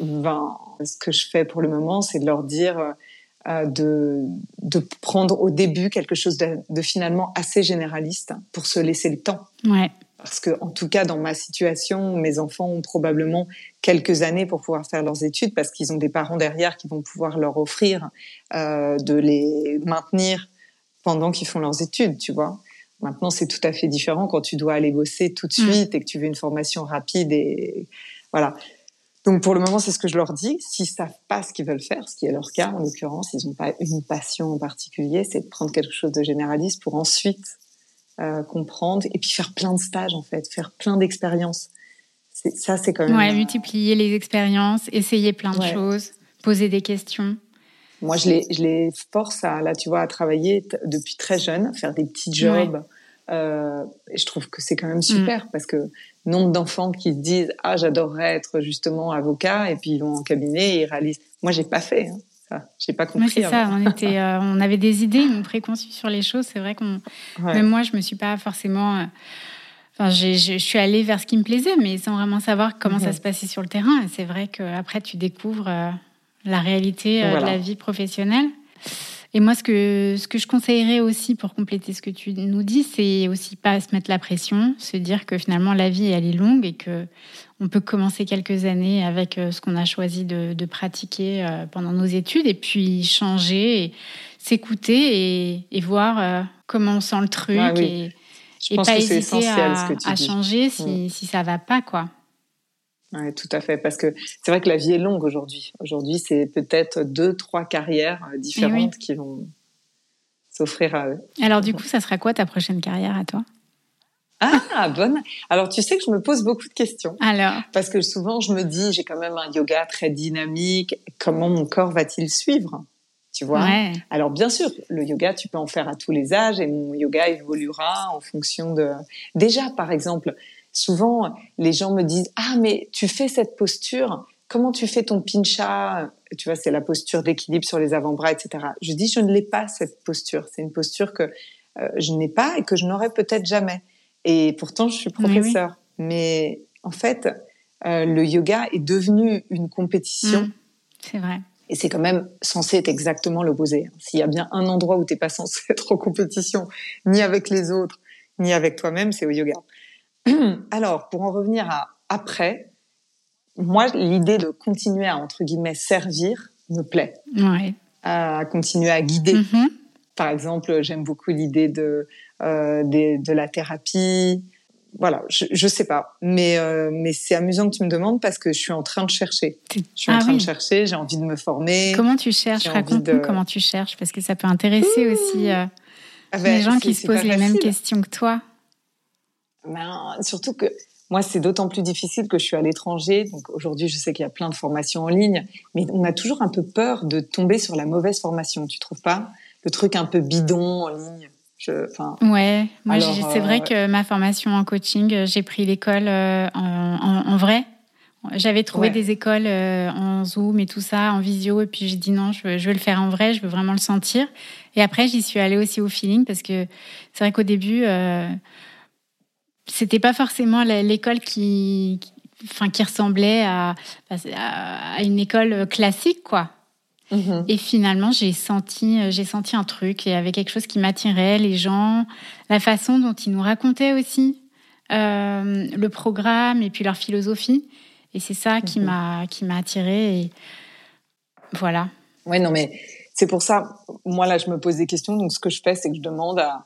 Ben, ce que je fais pour le moment, c'est de leur dire euh, de, de prendre au début quelque chose de, de, finalement assez généraliste pour se laisser le temps. Ouais. Parce que, en tout cas, dans ma situation, mes enfants ont probablement quelques années pour pouvoir faire leurs études parce qu'ils ont des parents derrière qui vont pouvoir leur offrir euh, de les maintenir pendant qu'ils font leurs études, tu vois. Maintenant, c'est tout à fait différent quand tu dois aller bosser tout de mm. suite et que tu veux une formation rapide et voilà. Donc pour le moment, c'est ce que je leur dis. S'ils savent pas ce qu'ils veulent faire, ce qui est leur cas en l'occurrence, ils n'ont pas une passion en particulier, c'est de prendre quelque chose de généraliste pour ensuite euh, comprendre et puis faire plein de stages en fait, faire plein d'expériences. Ça, c'est quand même. Ouais, multiplier les expériences, essayer plein de choses, poser des questions. Moi, je les, je les force à, là, tu vois, à travailler depuis très jeune, faire des petits jobs. Euh, et je trouve que c'est quand même super mm. parce que nombre d'enfants qui se disent ah j'adorerais être justement avocat et puis ils vont en cabinet et ils réalisent moi j'ai pas fait hein, ça j'ai pas compris c'est ça on <laughs> était euh, on avait des idées on préconçues sur les choses c'est vrai qu'on même moi je me suis pas forcément euh, Enfin, je suis allée vers ce qui me plaisait, mais sans vraiment savoir comment ça se passait sur le terrain. Et c'est vrai qu'après, tu découvres la réalité de la vie professionnelle. Et moi, ce que, ce que je conseillerais aussi pour compléter ce que tu nous dis, c'est aussi pas se mettre la pression, se dire que finalement la vie, elle est longue et que on peut commencer quelques années avec euh, ce qu'on a choisi de, de, pratiquer euh, pendant nos études et puis changer, s'écouter et, et, voir euh, comment on sent le truc et, et pas hésiter à, à changer si, mm. si ça va pas, quoi. Oui, tout à fait, parce que c'est vrai que la vie est longue aujourd'hui. Aujourd'hui, c'est peut-être deux, trois carrières euh, différentes qui vont s'offrir à eux. Alors du coup, ça sera quoi ta prochaine carrière à toi? Ah, <laughs> bonne. Alors, tu sais que je me pose beaucoup de questions. Alors? Parce que souvent, je me dis, j'ai quand même un yoga très dynamique. Comment mon corps va-t-il suivre? Tu vois? Alors, bien sûr, le yoga, tu peux en faire à tous les âges et mon yoga évoluera en fonction de... Déjà, par exemple, souvent les gens me disent ah mais tu fais cette posture comment tu fais ton pincha? Tu vois c'est la posture d'équilibre sur les avant-bras etc je dis je ne l'ai pas cette posture. C'est une posture que euh, je n'ai pas et que je n'aurai peut-être jamais et pourtant je suis professeur mais, en fait euh, le yoga est devenu une compétition. Mmh, c'est vrai. Et c'est quand même censé être exactement l'opposé. S'il y a bien un endroit où t'es pas censé <laughs> être en compétition, ni avec les autres, ni avec toi-même, c'est au yoga. <clears throat> Alors, pour en revenir à après, moi, l'idée de continuer à, entre guillemets, servir me plaît. Ouais. À continuer à guider. Mm-hmm. Par exemple, j'aime beaucoup l'idée de, euh, de, la thérapie. Voilà, je, je sais pas, mais euh, mais c'est amusant que tu me demandes parce que je suis en train de chercher. Je suis en ah train de chercher, j'ai envie de me former. Comment tu cherches? Raconte-nous comment tu cherches parce que ça peut intéresser aussi euh, ah ben, les gens qui se posent les mêmes questions que toi. Ben, surtout que moi, c'est d'autant plus difficile que je suis à l'étranger. Donc aujourd'hui, je sais qu'il y a plein de formations en ligne, mais on a toujours un peu peur de tomber sur la mauvaise formation. Tu trouves pas? Le truc un peu bidon en ligne je, Ouais, moi c'est vrai euh, que ma formation en coaching, euh, j'ai pris l'école euh, en, vrai. J'avais trouvé des écoles en Zoom et tout ça, en visio, et puis j'ai dit non, je veux, je veux, le faire en vrai, je veux vraiment le sentir. Et après, j'y suis allée aussi au feeling parce que c'est vrai qu'au début, c'était pas forcément l'école qui, enfin, qui ressemblait à, à, une école classique, quoi. Mm-hmm. Et finalement, j'ai senti, j'ai senti un truc. Il y avait quelque chose qui m'attirait, les gens, la façon dont ils nous racontaient aussi euh, le programme et puis leur philosophie. Et c'est ça qui mm-hmm. m'a qui m'a attiré. Et voilà. Ouais, non, mais c'est pour ça. Moi là, je me pose des questions. Donc, ce que je fais, c'est que je demande à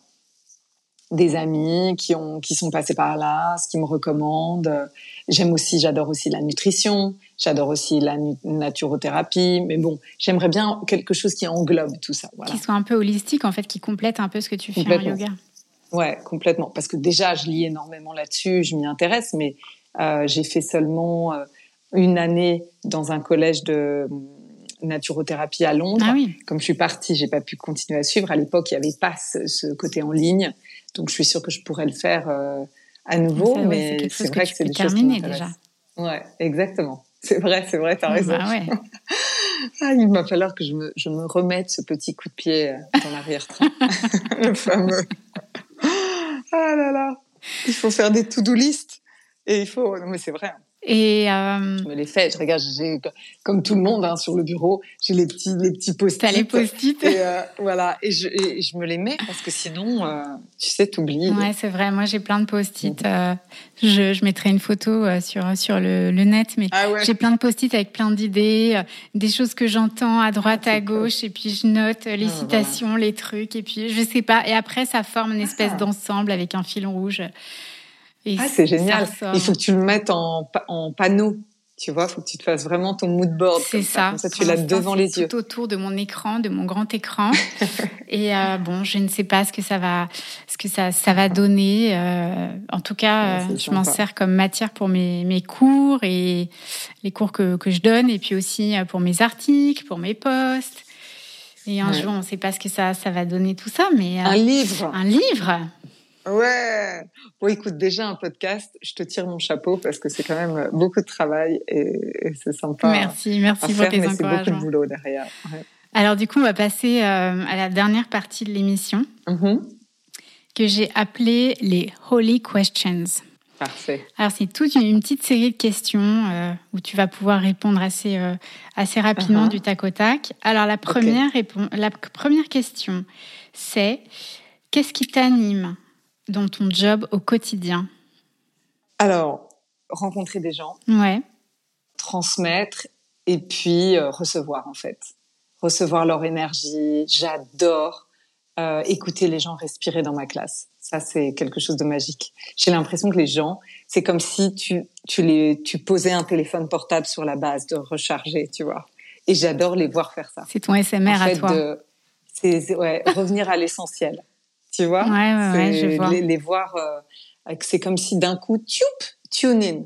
des amis qui ont qui sont passés par là, ce qu'ils me recommandent. J'aime aussi, j'adore aussi la nutrition, j'adore aussi la naturothérapie, mais bon, j'aimerais bien quelque chose qui englobe tout ça. Qui soit un peu holistique en fait, qui complète un peu ce que tu fais en yoga. Ouais, complètement. Parce que déjà, je lis énormément là-dessus, je m'y intéresse, mais euh, j'ai fait seulement euh, une année dans un collège de naturothérapie à Londres. Ah oui. Comme je suis partie, j'ai pas pu continuer à suivre. À l'époque, il n'y avait pas ce, côté en ligne, donc je suis sûre que je pourrais le faire euh, à nouveau. mais c'est vrai que, c'est des choses qui déjà. Ouais, exactement. <laughs> C'est vrai, c'est vrai, t'as raison. Bah ouais. <laughs> ah, il va falloir que je me, je me remette ce petit coup de pied euh, dans l'arrière-train. <laughs> le fameux. Ah là là. Il faut faire des to-do list. Et il faut. Non, mais c'est vrai. Et euh... je me les fais. Je regarde, j'ai comme tout le monde hein, sur le bureau, j'ai les petits les petits post-it. T'as les post-it. Et euh, voilà, et je, et je me les mets parce que sinon, euh, tu sais, t'oublies. Ouais, c'est vrai. Moi, j'ai plein de post-it. Euh, je, je mettrai une photo euh, sur sur le, le net, mais ah ouais. j'ai plein de post-it avec plein d'idées, euh, des choses que j'entends à droite, à gauche, et puis je note les ah, citations, les trucs, et puis je sais pas. Et après, ça forme une espèce ah. d'ensemble avec un fil rouge ah, c'est génial. Il faut que tu le mettes en, en panneau. Tu vois, il faut que tu te fasses vraiment ton mood board. C'est ça. ça. tu l'as devant les yeux. Tout autour de mon écran, de mon grand écran. <laughs> et euh, bon, je ne sais pas ce que ça va, ce que ça, ça va donner. Euh, en tout cas, euh, je m'en sers comme matière pour mes, mes cours et les cours que, que je donne, et puis aussi pour mes articles, pour mes posts. Et un jour, on ne sait pas ce que ça, ça va donner tout ça, mais euh, un livre. Un livre. Ouais. Bon, écoute, déjà un podcast, je te tire mon chapeau parce que c'est quand même beaucoup de travail et, c'est sympa. Merci, merci pour tes mais C'est beaucoup de boulot derrière. Alors du coup, on va passer euh, à la dernière partie de l'émission mm-hmm. que j'ai appelée les Holy Questions. Parfait. Alors c'est toute une, petite série de questions euh, où tu vas pouvoir répondre assez euh, assez rapidement uh-huh. du tac au tac. Alors la première la première question, c'est qu'est-ce qui t'anime? Dans ton job au quotidien Alors, rencontrer des gens, ouais. transmettre et puis euh, recevoir en fait. Recevoir leur énergie. J'adore euh, écouter les gens respirer dans ma classe. Ça, c'est quelque chose de magique. J'ai l'impression que les gens, c'est comme si tu, tu, les, tu posais un téléphone portable sur la base de recharger, tu vois. Et j'adore les voir faire ça. C'est ton SMR à toi. C'est ouais, revenir à l'essentiel tu vois Les, voir, euh, c'est comme si d'un coup, tchoup, tune in.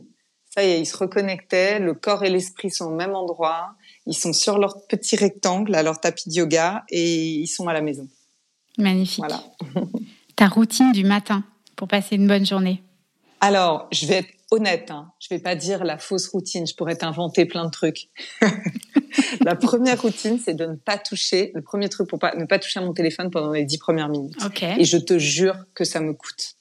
Ça y est, ils se reconnectaient, le corps et l'esprit sont au même endroit, ils sont sur leur petit rectangle, à leur tapis de yoga, et ils sont à la maison. Magnifique. Voilà. <laughs> Ta routine du matin pour passer une bonne journée? Alors, je vais être honnête, hein. je vais pas dire la fausse routine, je pourrais t'inventer plein de trucs. <laughs> la première routine, c'est de ne pas toucher, le premier truc pour pas, ne pas toucher à mon téléphone pendant les dix premières minutes. Et je te jure que ça me coûte.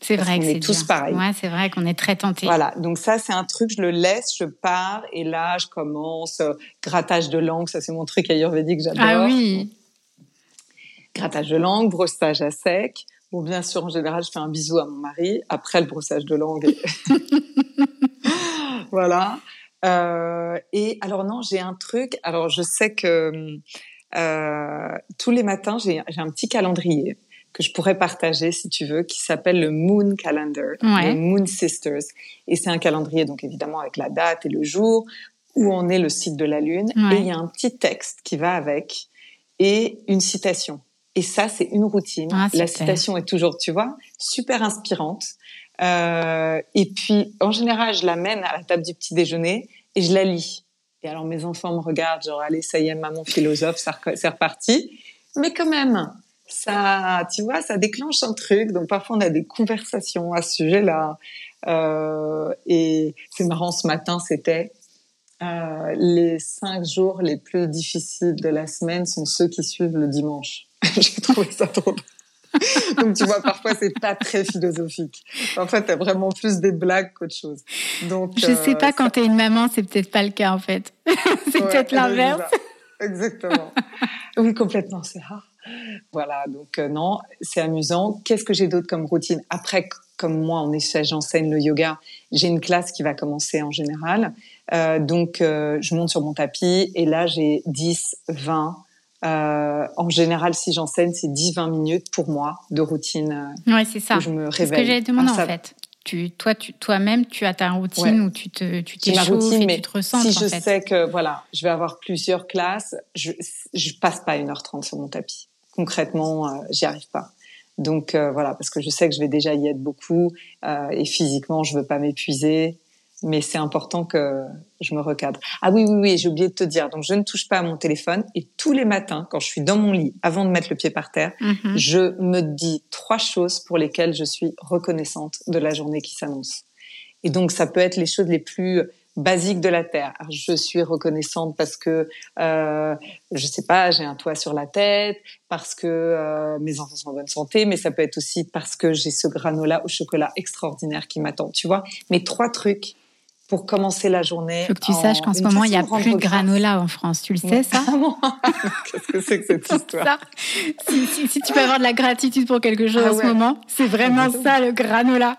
C'est vrai que c'est tous pareils. Ouais, c'est vrai qu'on est très tentés. Voilà, donc ça c'est un truc, je le laisse, je pars et là je commence euh, grattage de langue, ça c'est mon truc ayurvédique, j'adore. Ah oui. Grattage de langue, brossage à sec. Bon, bien sûr, en général, je fais un bisou à mon mari après le brossage de langue. <laughs> voilà. Euh, et alors non, j'ai un truc. Alors je sais que euh, tous les matins, j'ai un petit calendrier que je pourrais partager si tu veux, qui s'appelle le Moon Calendar, le Moon Sisters. Et c'est un calendrier, donc évidemment avec la date et le jour, où on est le site de la Lune. Et il y a un petit texte qui va avec et une citation. Et ça, c'est une routine. Ah, la citation est toujours, tu vois, super inspirante. Euh, et puis, en général, je l'amène à la table du petit déjeuner et je la lis. Et alors, mes enfants me regardent, genre, allez, ça y est, maman philosophe, c'est reparti. Mais quand même, ça, tu vois, ça déclenche un truc. Donc, parfois, on a des conversations à ce sujet-là. Euh, et c'est marrant, ce matin, c'était euh, les cinq jours les plus difficiles de la semaine sont ceux qui suivent le dimanche. <laughs> J'ai trouvé ça trop Donc tu vois, parfois c'est pas très philosophique. En fait, t'as vraiment plus des blagues qu'autre chose. Donc je sais euh, pas quand t'es une maman, c'est peut-être pas le cas en fait. <laughs> c'est peut-être l'inverse. Exactement. oui, complètement. C'est rare. Voilà. Donc euh, non, c'est amusant. Qu'est-ce que j'ai d'autre comme routine? Après? Comme moi, en effet, j'enseigne le yoga. J'ai une classe qui va commencer en général. Euh, donc, je monte sur mon tapis et là, j'ai 10, 20, euh, en général, si j'enseigne, c'est 10-20 minutes pour moi de routine. Euh, ouais, c'est ça. je me réveille. C'est ce que j'allais demander en fait. Tu, toi, tu, toi-même, tu as ta routine où tu te, tu t'échauffes et tu te ressens. Si je sais que voilà, je vais avoir plusieurs classes, je, je passe pas 1h30 sur mon tapis. Concrètement, euh, j'y arrive pas. Donc euh, voilà, parce que je sais que je vais déjà y être beaucoup euh, et physiquement, je veux pas m'épuiser. Mais c'est important que je me recadre. Ah oui, oui, oui, j'ai oublié de te dire. Donc, je ne touche pas à mon téléphone et tous les matins, quand je suis dans mon lit, avant de mettre le pied par terre, Mhm. je me dis trois choses pour lesquelles je suis reconnaissante de la journée qui s'annonce. Et donc, ça peut être les choses les plus basiques de la terre. Alors, je suis reconnaissante parce que, euh, je sais pas, j'ai un toit sur la tête, parce que euh, mes enfants sont en bonne santé, mais ça peut être aussi parce que j'ai ce granola au chocolat extraordinaire qui m'attend. Tu vois, mes trois trucs pour commencer la journée. Faut que tu saches qu'en ce moment, il y a plus de granola en France. Tu le sais, ça? Ah <laughs> Qu'est-ce que c'est que cette histoire? Ça, si, si- si tu peux avoir de la gratitude pour quelque chose Ah en ce moment, c'est vraiment ça le granola.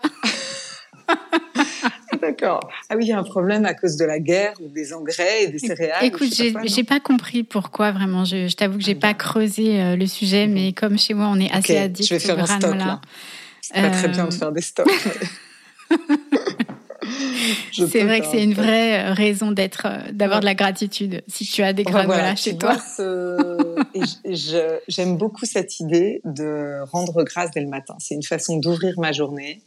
<laughs> D'accord. Ah oui, il y a un problème à cause de la guerre ou des engrais et des céréales. ou Écoute, j'ai pas pas compris pourquoi vraiment. Je, je t'avoue que j'ai pas creusé euh, le sujet, mais comme chez moi on est assez addict je vais faire un stock là. C'est pas très Euh, bien de faire des stocks. mais- <laughs> C'est vrai que c'est un une vraie euh, raison d'être, euh, d'avoir Ouais. de la gratitude si tu as des granolas voilà, chez toi. ce- J'aime beaucoup cette idée de rendre grâce dès le matin. C'est une façon d'ouvrir ma journée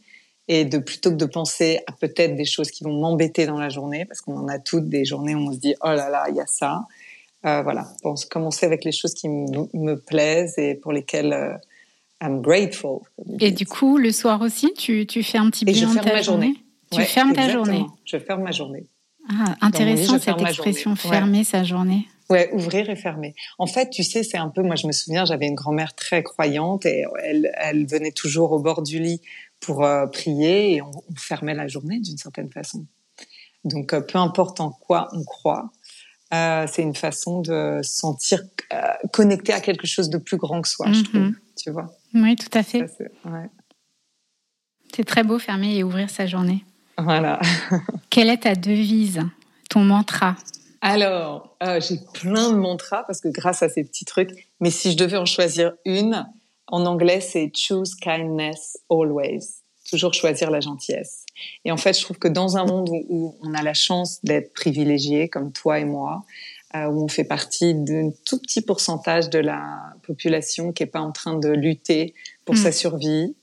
et de plutôt que de penser à peut-être des choses qui vont m'embêter dans la journée, parce qu'on en a toutes des journées où on se dit oh là là, il y a ça. Euh, voilà, pense commencer avec les choses qui me plaisent et pour lesquelles euh, I'm grateful. Et du coup, le soir aussi, tu, tu fais un petit Et je bilan de ta ma journée? Tu Ouais, fermes ta exactement. journée. Je ferme ma journée. Ah, intéressant cette expression. Ouais. fermer sa journée. Ouais, ouvrir et fermer. En fait, tu sais, c'est un peu, moi je me souviens, j'avais une grand-mère très croyante et elle, elle venait toujours au bord du lit pour euh, prier et on, on fermait la journée d'une certaine façon. Donc, euh, peu importe en quoi on croit, euh, c'est une façon de se sentir connecté à quelque chose de plus grand que soi, je Mhm. trouve. Tu vois Oui, tout à fait. Ça, c'est- ouais. C'est très beau fermer et ouvrir sa journée. Voilà. <laughs> Quelle est ta devise, ton mantra? Alors, euh, j'ai plein de mantras parce que grâce à ces petits trucs, mais si je devais en choisir une, en anglais, c'est choose kindness always. Toujours choisir la gentillesse. Et en fait, je trouve que dans un monde où, où on a la chance d'être privilégié, comme toi et moi, euh, où on fait partie d'un tout petit pourcentage de la population qui est pas en train de lutter pour Mm. sa survie,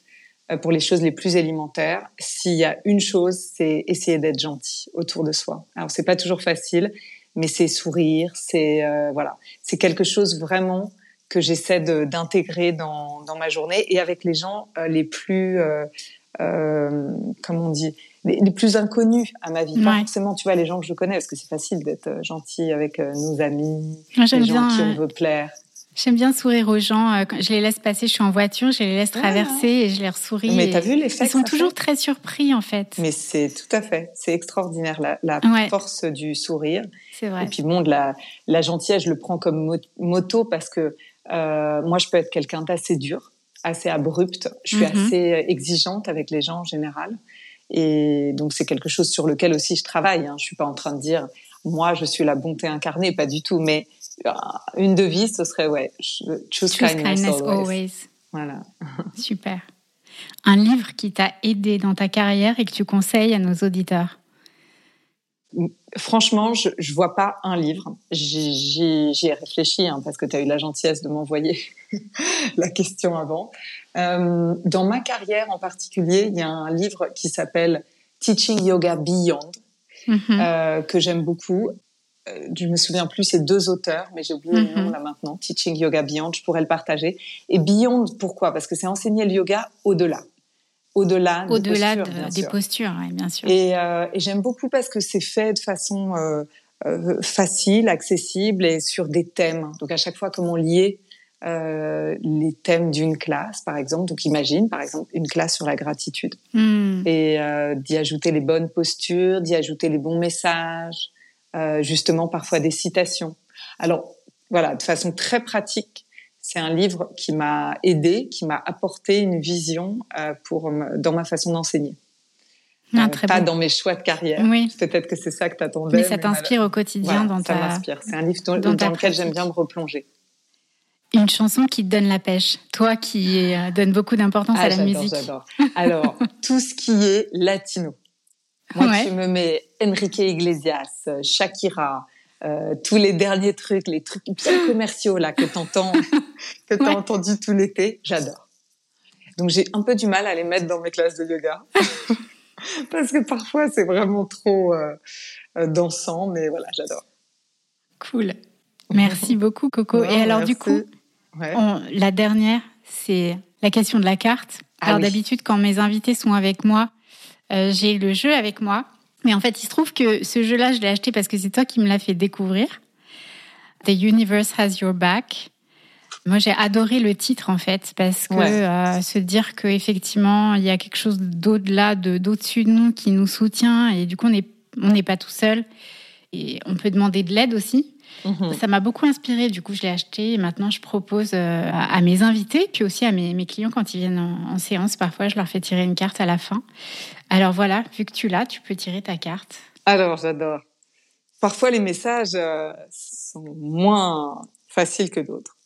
pour les choses les plus élémentaires, s'il y a une chose, c'est essayer d'être gentil autour de soi. Alors c'est pas toujours facile, mais c'est sourire, c'est euh, voilà, c'est quelque chose vraiment que j'essaie d'intégrer dans, dans ma journée et avec les gens euh, les plus euh, euh, comment on dit les, les plus inconnus à ma vie, pas Ouais. forcément tu vois les gens que je connais parce que c'est facile d'être euh, gentil avec euh, nos amis, Moi, J'aime les gens bien, qui euh, on veut plaire. J'aime bien sourire aux gens. euh, je les laisse passer, je suis en voiture, je les laisse Ouais, traverser et je leur souris. Mais t'as vu l'effet Ils sont toujours fait très surpris, en fait. Mais c'est tout à fait, c'est extraordinaire la, la Ouais. force du sourire. C'est vrai. Et puis bon, de la, la gentillesse, je le prends comme mo- moto parce que euh, moi, je peux être quelqu'un d'assez dur, assez abrupte. Je suis Mhm. assez exigeante avec les gens en général. Et donc, c'est quelque chose sur lequel aussi je travaille. Hein. Je suis pas en train de dire, moi, je suis la bonté incarnée, pas du tout. Mais euh, une devise, ce serait, ouais, choose, Choose kindness, kindness always. always. Voilà. <laughs> Super. Un livre qui t'a aidé dans ta carrière et que tu conseilles à nos auditeurs? Franchement, je, je vois pas un livre. J'y ai réfléchi hein, parce que tu as eu la gentillesse de m'envoyer <laughs> la question avant. Euh, dans ma carrière en particulier, il y a un livre qui s'appelle Teaching Yoga Beyond Mhm. euh, que j'aime beaucoup. Je me souviens plus, c'est deux auteurs, mais j'ai oublié le Mhm. nom là maintenant. Teaching Yoga Beyond, je pourrais le partager. Et Beyond, pourquoi? Parce que c'est enseigner le yoga au-delà, au-delà, de Au-delà postures, de- des sûr. postures, ouais, bien sûr. Et, euh, et j'aime beaucoup parce que c'est fait de façon euh, euh, facile, accessible et sur des thèmes. Donc à chaque fois, comment lier euh, les thèmes d'une classe, par exemple. Donc imagine, par exemple, une classe sur la gratitude Hmm. et euh, d'y ajouter les bonnes postures, d'y ajouter les bons messages, euh, justement parfois des citations. Alors voilà, de façon très pratique, c'est un livre qui m'a aidé, qui m'a apporté une vision euh, pour dans ma façon d'enseigner. Ah, Euh, pas dans mes choix de carrière. Oui. Peut-être que c'est ça que t'attendais. Mais ça t'inspire au quotidien voilà, dans ça ta. m'inspire. C'est un livre dans, dans ta dans lequel j'aime bien me replonger. Une chanson qui te donne la pêche. Toi qui euh, donne beaucoup d'importance à la Ah, musique. j'adore. Alors, <laughs> tout ce qui est latino. Moi, Ouais. tu me mets Enrique Iglesias, euh, Shakira, euh, tous les derniers trucs, les trucs bien commerciaux là que t'entends, <laughs> que t'as Ouais. entendu tout l'été, j'adore. Donc j'ai un peu du mal à les mettre dans mes classes de yoga. <laughs> parce que parfois c'est vraiment trop euh, euh, dansant, mais voilà, j'adore. Cool. Merci <laughs> beaucoup, Coco. Et alors, du coup, la dernière, c'est la question de la carte. Ah alors, d'habitude, quand mes invités sont avec moi, euh, j'ai le jeu avec moi. Mais en fait, il se trouve que ce jeu-là, je l'ai acheté parce que c'est toi qui me l'as fait découvrir. The Universe Has Your Back. Moi, j'ai adoré le titre en fait parce que euh, se dire que effectivement il y a quelque chose d'au-delà, de d'au-dessus de nous qui nous soutient et du coup on n'est on n'est pas tout seul et on peut demander de l'aide aussi. Mhm. Ça m'a beaucoup inspiré. Du coup, je l'ai acheté et maintenant je propose euh, à, mes invités, puis aussi à mes, mes clients quand ils viennent en, séance. Parfois, je leur fais tirer une carte à la fin. Alors voilà, vu que tu l'as, tu peux tirer ta carte. Alors, j'adore. Parfois, les messages euh, sont moins faciles que d'autres.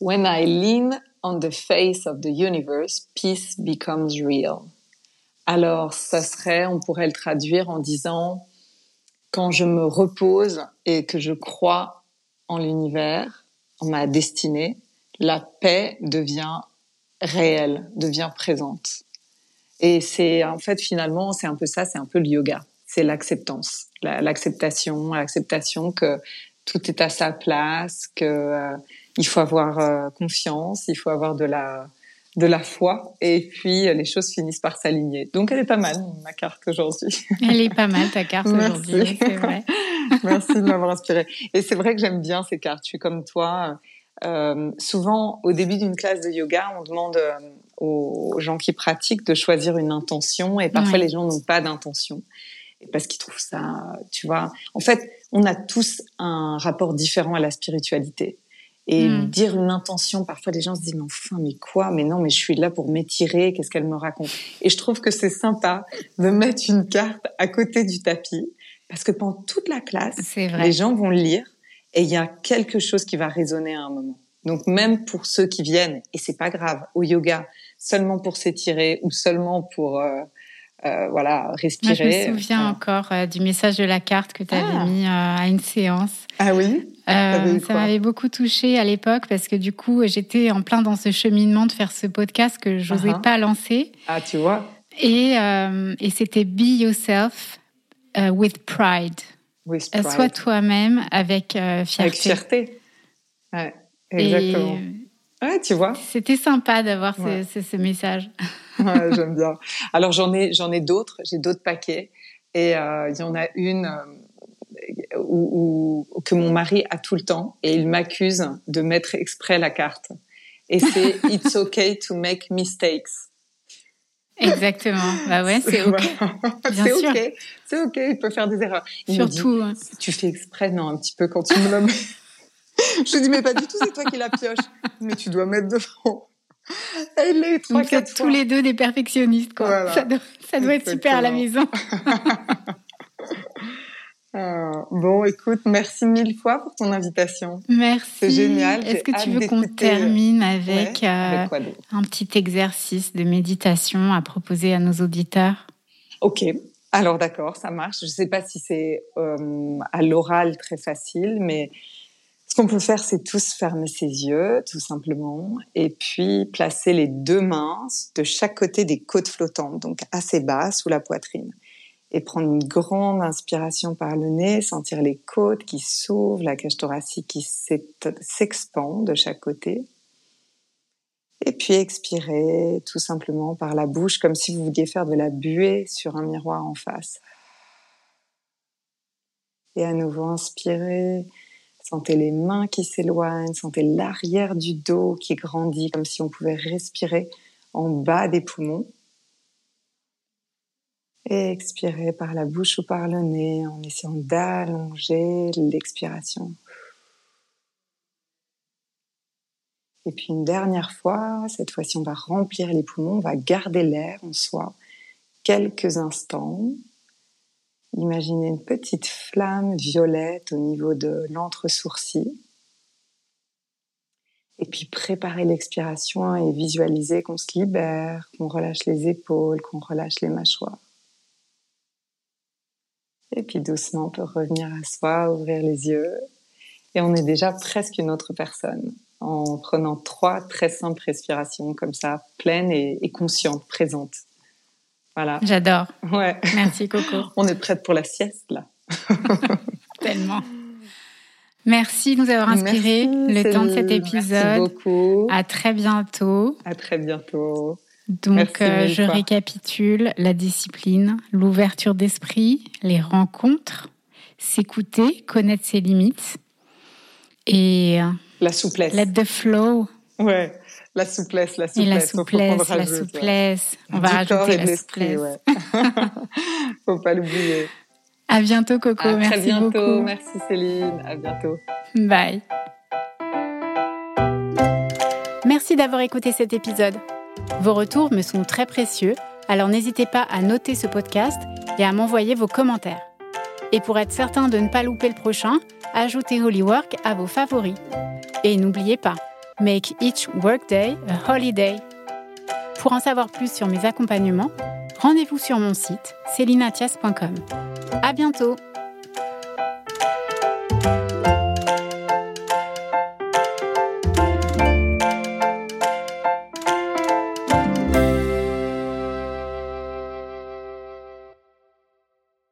When I lean on the face of the universe, peace becomes real. Alors, ça serait, on pourrait le traduire en disant, quand je me repose et que je crois en l'univers, en ma destinée, la paix devient réelle, devient présente. Et c'est en fait finalement c'est un peu ça, c'est un peu le yoga, c'est l'acceptance, l'acceptation, l'acceptation que tout est à sa place, que euh, il faut avoir euh, confiance, il faut avoir de la de la foi et puis euh, les choses finissent par s'aligner. Donc elle est pas mal ma carte aujourd'hui. Elle est pas mal ta carte aujourd'hui, c'est vrai. <laughs> Merci de m'avoir inspirée. Et c'est vrai que j'aime bien ces cartes. Je suis comme toi. Euh, souvent, au début d'une classe de yoga, on demande euh, aux gens qui pratiquent de choisir une intention et parfois les gens n'ont pas d'intention parce qu'ils trouvent ça, tu vois. En fait, on a tous un rapport différent à la spiritualité. Et hmm. dire une intention, parfois les gens se disent mais enfin mais quoi? Mais non mais je suis là pour m'étirer. Qu'est-ce qu'elle me raconte? Et je trouve que c'est sympa de mettre une carte à côté du tapis parce que pendant toute la classe, les gens vont lire et il y a quelque chose qui va résonner à un moment. Donc même pour ceux qui viennent et c'est pas grave au yoga seulement pour s'étirer ou seulement pour euh, euh, voilà, respirer. Moi, je me souviens encore euh, du message de la carte que tu avais ah. mis euh, à une séance. Ah oui Ça m'avait beaucoup touchée à l'époque parce que du coup, j'étais en plein dans ce cheminement de faire ce podcast que je n'osais uh-huh. pas lancer. Ah, tu vois Et, et c'était Be Yourself with Pride. With pride. Sois toi-même avec fierté. Avec fierté. Ouais, exactement. ouais, tu vois. C'était sympa d'avoir ce, ce message. <laughs> ouais, j'aime bien. Alors j'en ai, j'en ai d'autres. J'ai d'autres paquets. Et euh, il y en a une où, que mon mari a tout le temps et il m'accuse de mettre exprès la carte. Et c'est <laughs> It's okay to make mistakes. Exactement. Bah ouais, <laughs> c'est ok. c'est ok. C'est ok. Il peut faire des erreurs. Surtout. Hein. tu fais exprès, non, un petit peu quand tu me l'as. <laughs> Je lui dis mais pas du tout. C'est toi qui la pioche. Mais tu dois mettre devant. Elle est trois, quatre tous les deux des perfectionnistes, quoi. Ça doit, être super à la maison. Ah, bon, écoute, merci mille fois pour ton invitation. Merci. C'est génial. Est-ce que tu veux qu'on termine avec, euh, un petit exercice de méditation à proposer à nos auditeurs? Ok. Alors d'accord, ça marche. Je ne sais pas si c'est euh, à l'oral très facile, mais ce qu'on peut faire, c'est tous fermer ses yeux, tout simplement, et puis placer les deux mains de chaque côté des côtes flottantes, donc assez bas sous la poitrine. Et prendre une grande inspiration par le nez, sentir les côtes qui s'ouvrent, la cage thoracique qui s'expand de chaque côté. Et puis expirer tout simplement par la bouche, comme si vous vouliez faire de la buée sur un miroir en face. Et à nouveau inspirer Sentez les mains qui s'éloignent, sentez l'arrière du dos qui grandit comme si on pouvait respirer en bas des poumons. Et expirez par la bouche ou par le nez en essayant d'allonger l'expiration. Et puis une dernière fois, cette fois-ci on va remplir les poumons, on va garder l'air en soi quelques instants Imaginez une petite flamme violette au niveau de l'entre-sourcil. Et puis préparez l'expiration et visualisez qu'on se libère, qu'on relâche les épaules, qu'on relâche les mâchoires. Et puis doucement, on peut revenir à soi, ouvrir les yeux. Et on est déjà presque une autre personne en prenant trois très simples respirations comme ça, pleines et, et conscientes, présentes. Voilà. J'adore. Ouais. Merci Coco. <laughs> On est prête pour la sieste là. <laughs> Tellement. Merci de nous avoir inspiré le temps de cet épisode. Merci beaucoup. À très bientôt. À très bientôt. Donc, euh, je récapitule la discipline, l'ouverture d'esprit, les rencontres, s'écouter, connaître ses limites et euh, la souplesse. Let the flow. Ouais, la souplesse, la souplesse. Et la souplesse, la souplesse. On va rajouter la souplesse. Ouais. <laughs> Faut pas l'oublier. À bientôt, Coco. À Merci très bientôt. beaucoup. Merci, Céline. À bientôt. Bye. Merci d'avoir écouté cet épisode. Vos retours me sont très précieux, alors n'hésitez pas à noter ce podcast et à m'envoyer vos commentaires. Et pour être certain de ne pas louper le prochain, ajoutez Holywork à vos favoris. Et n'oubliez pas, make each workday a holiday. Pour en savoir plus sur mes accompagnements, rendez-vous sur mon site celinatias.com. À bientôt!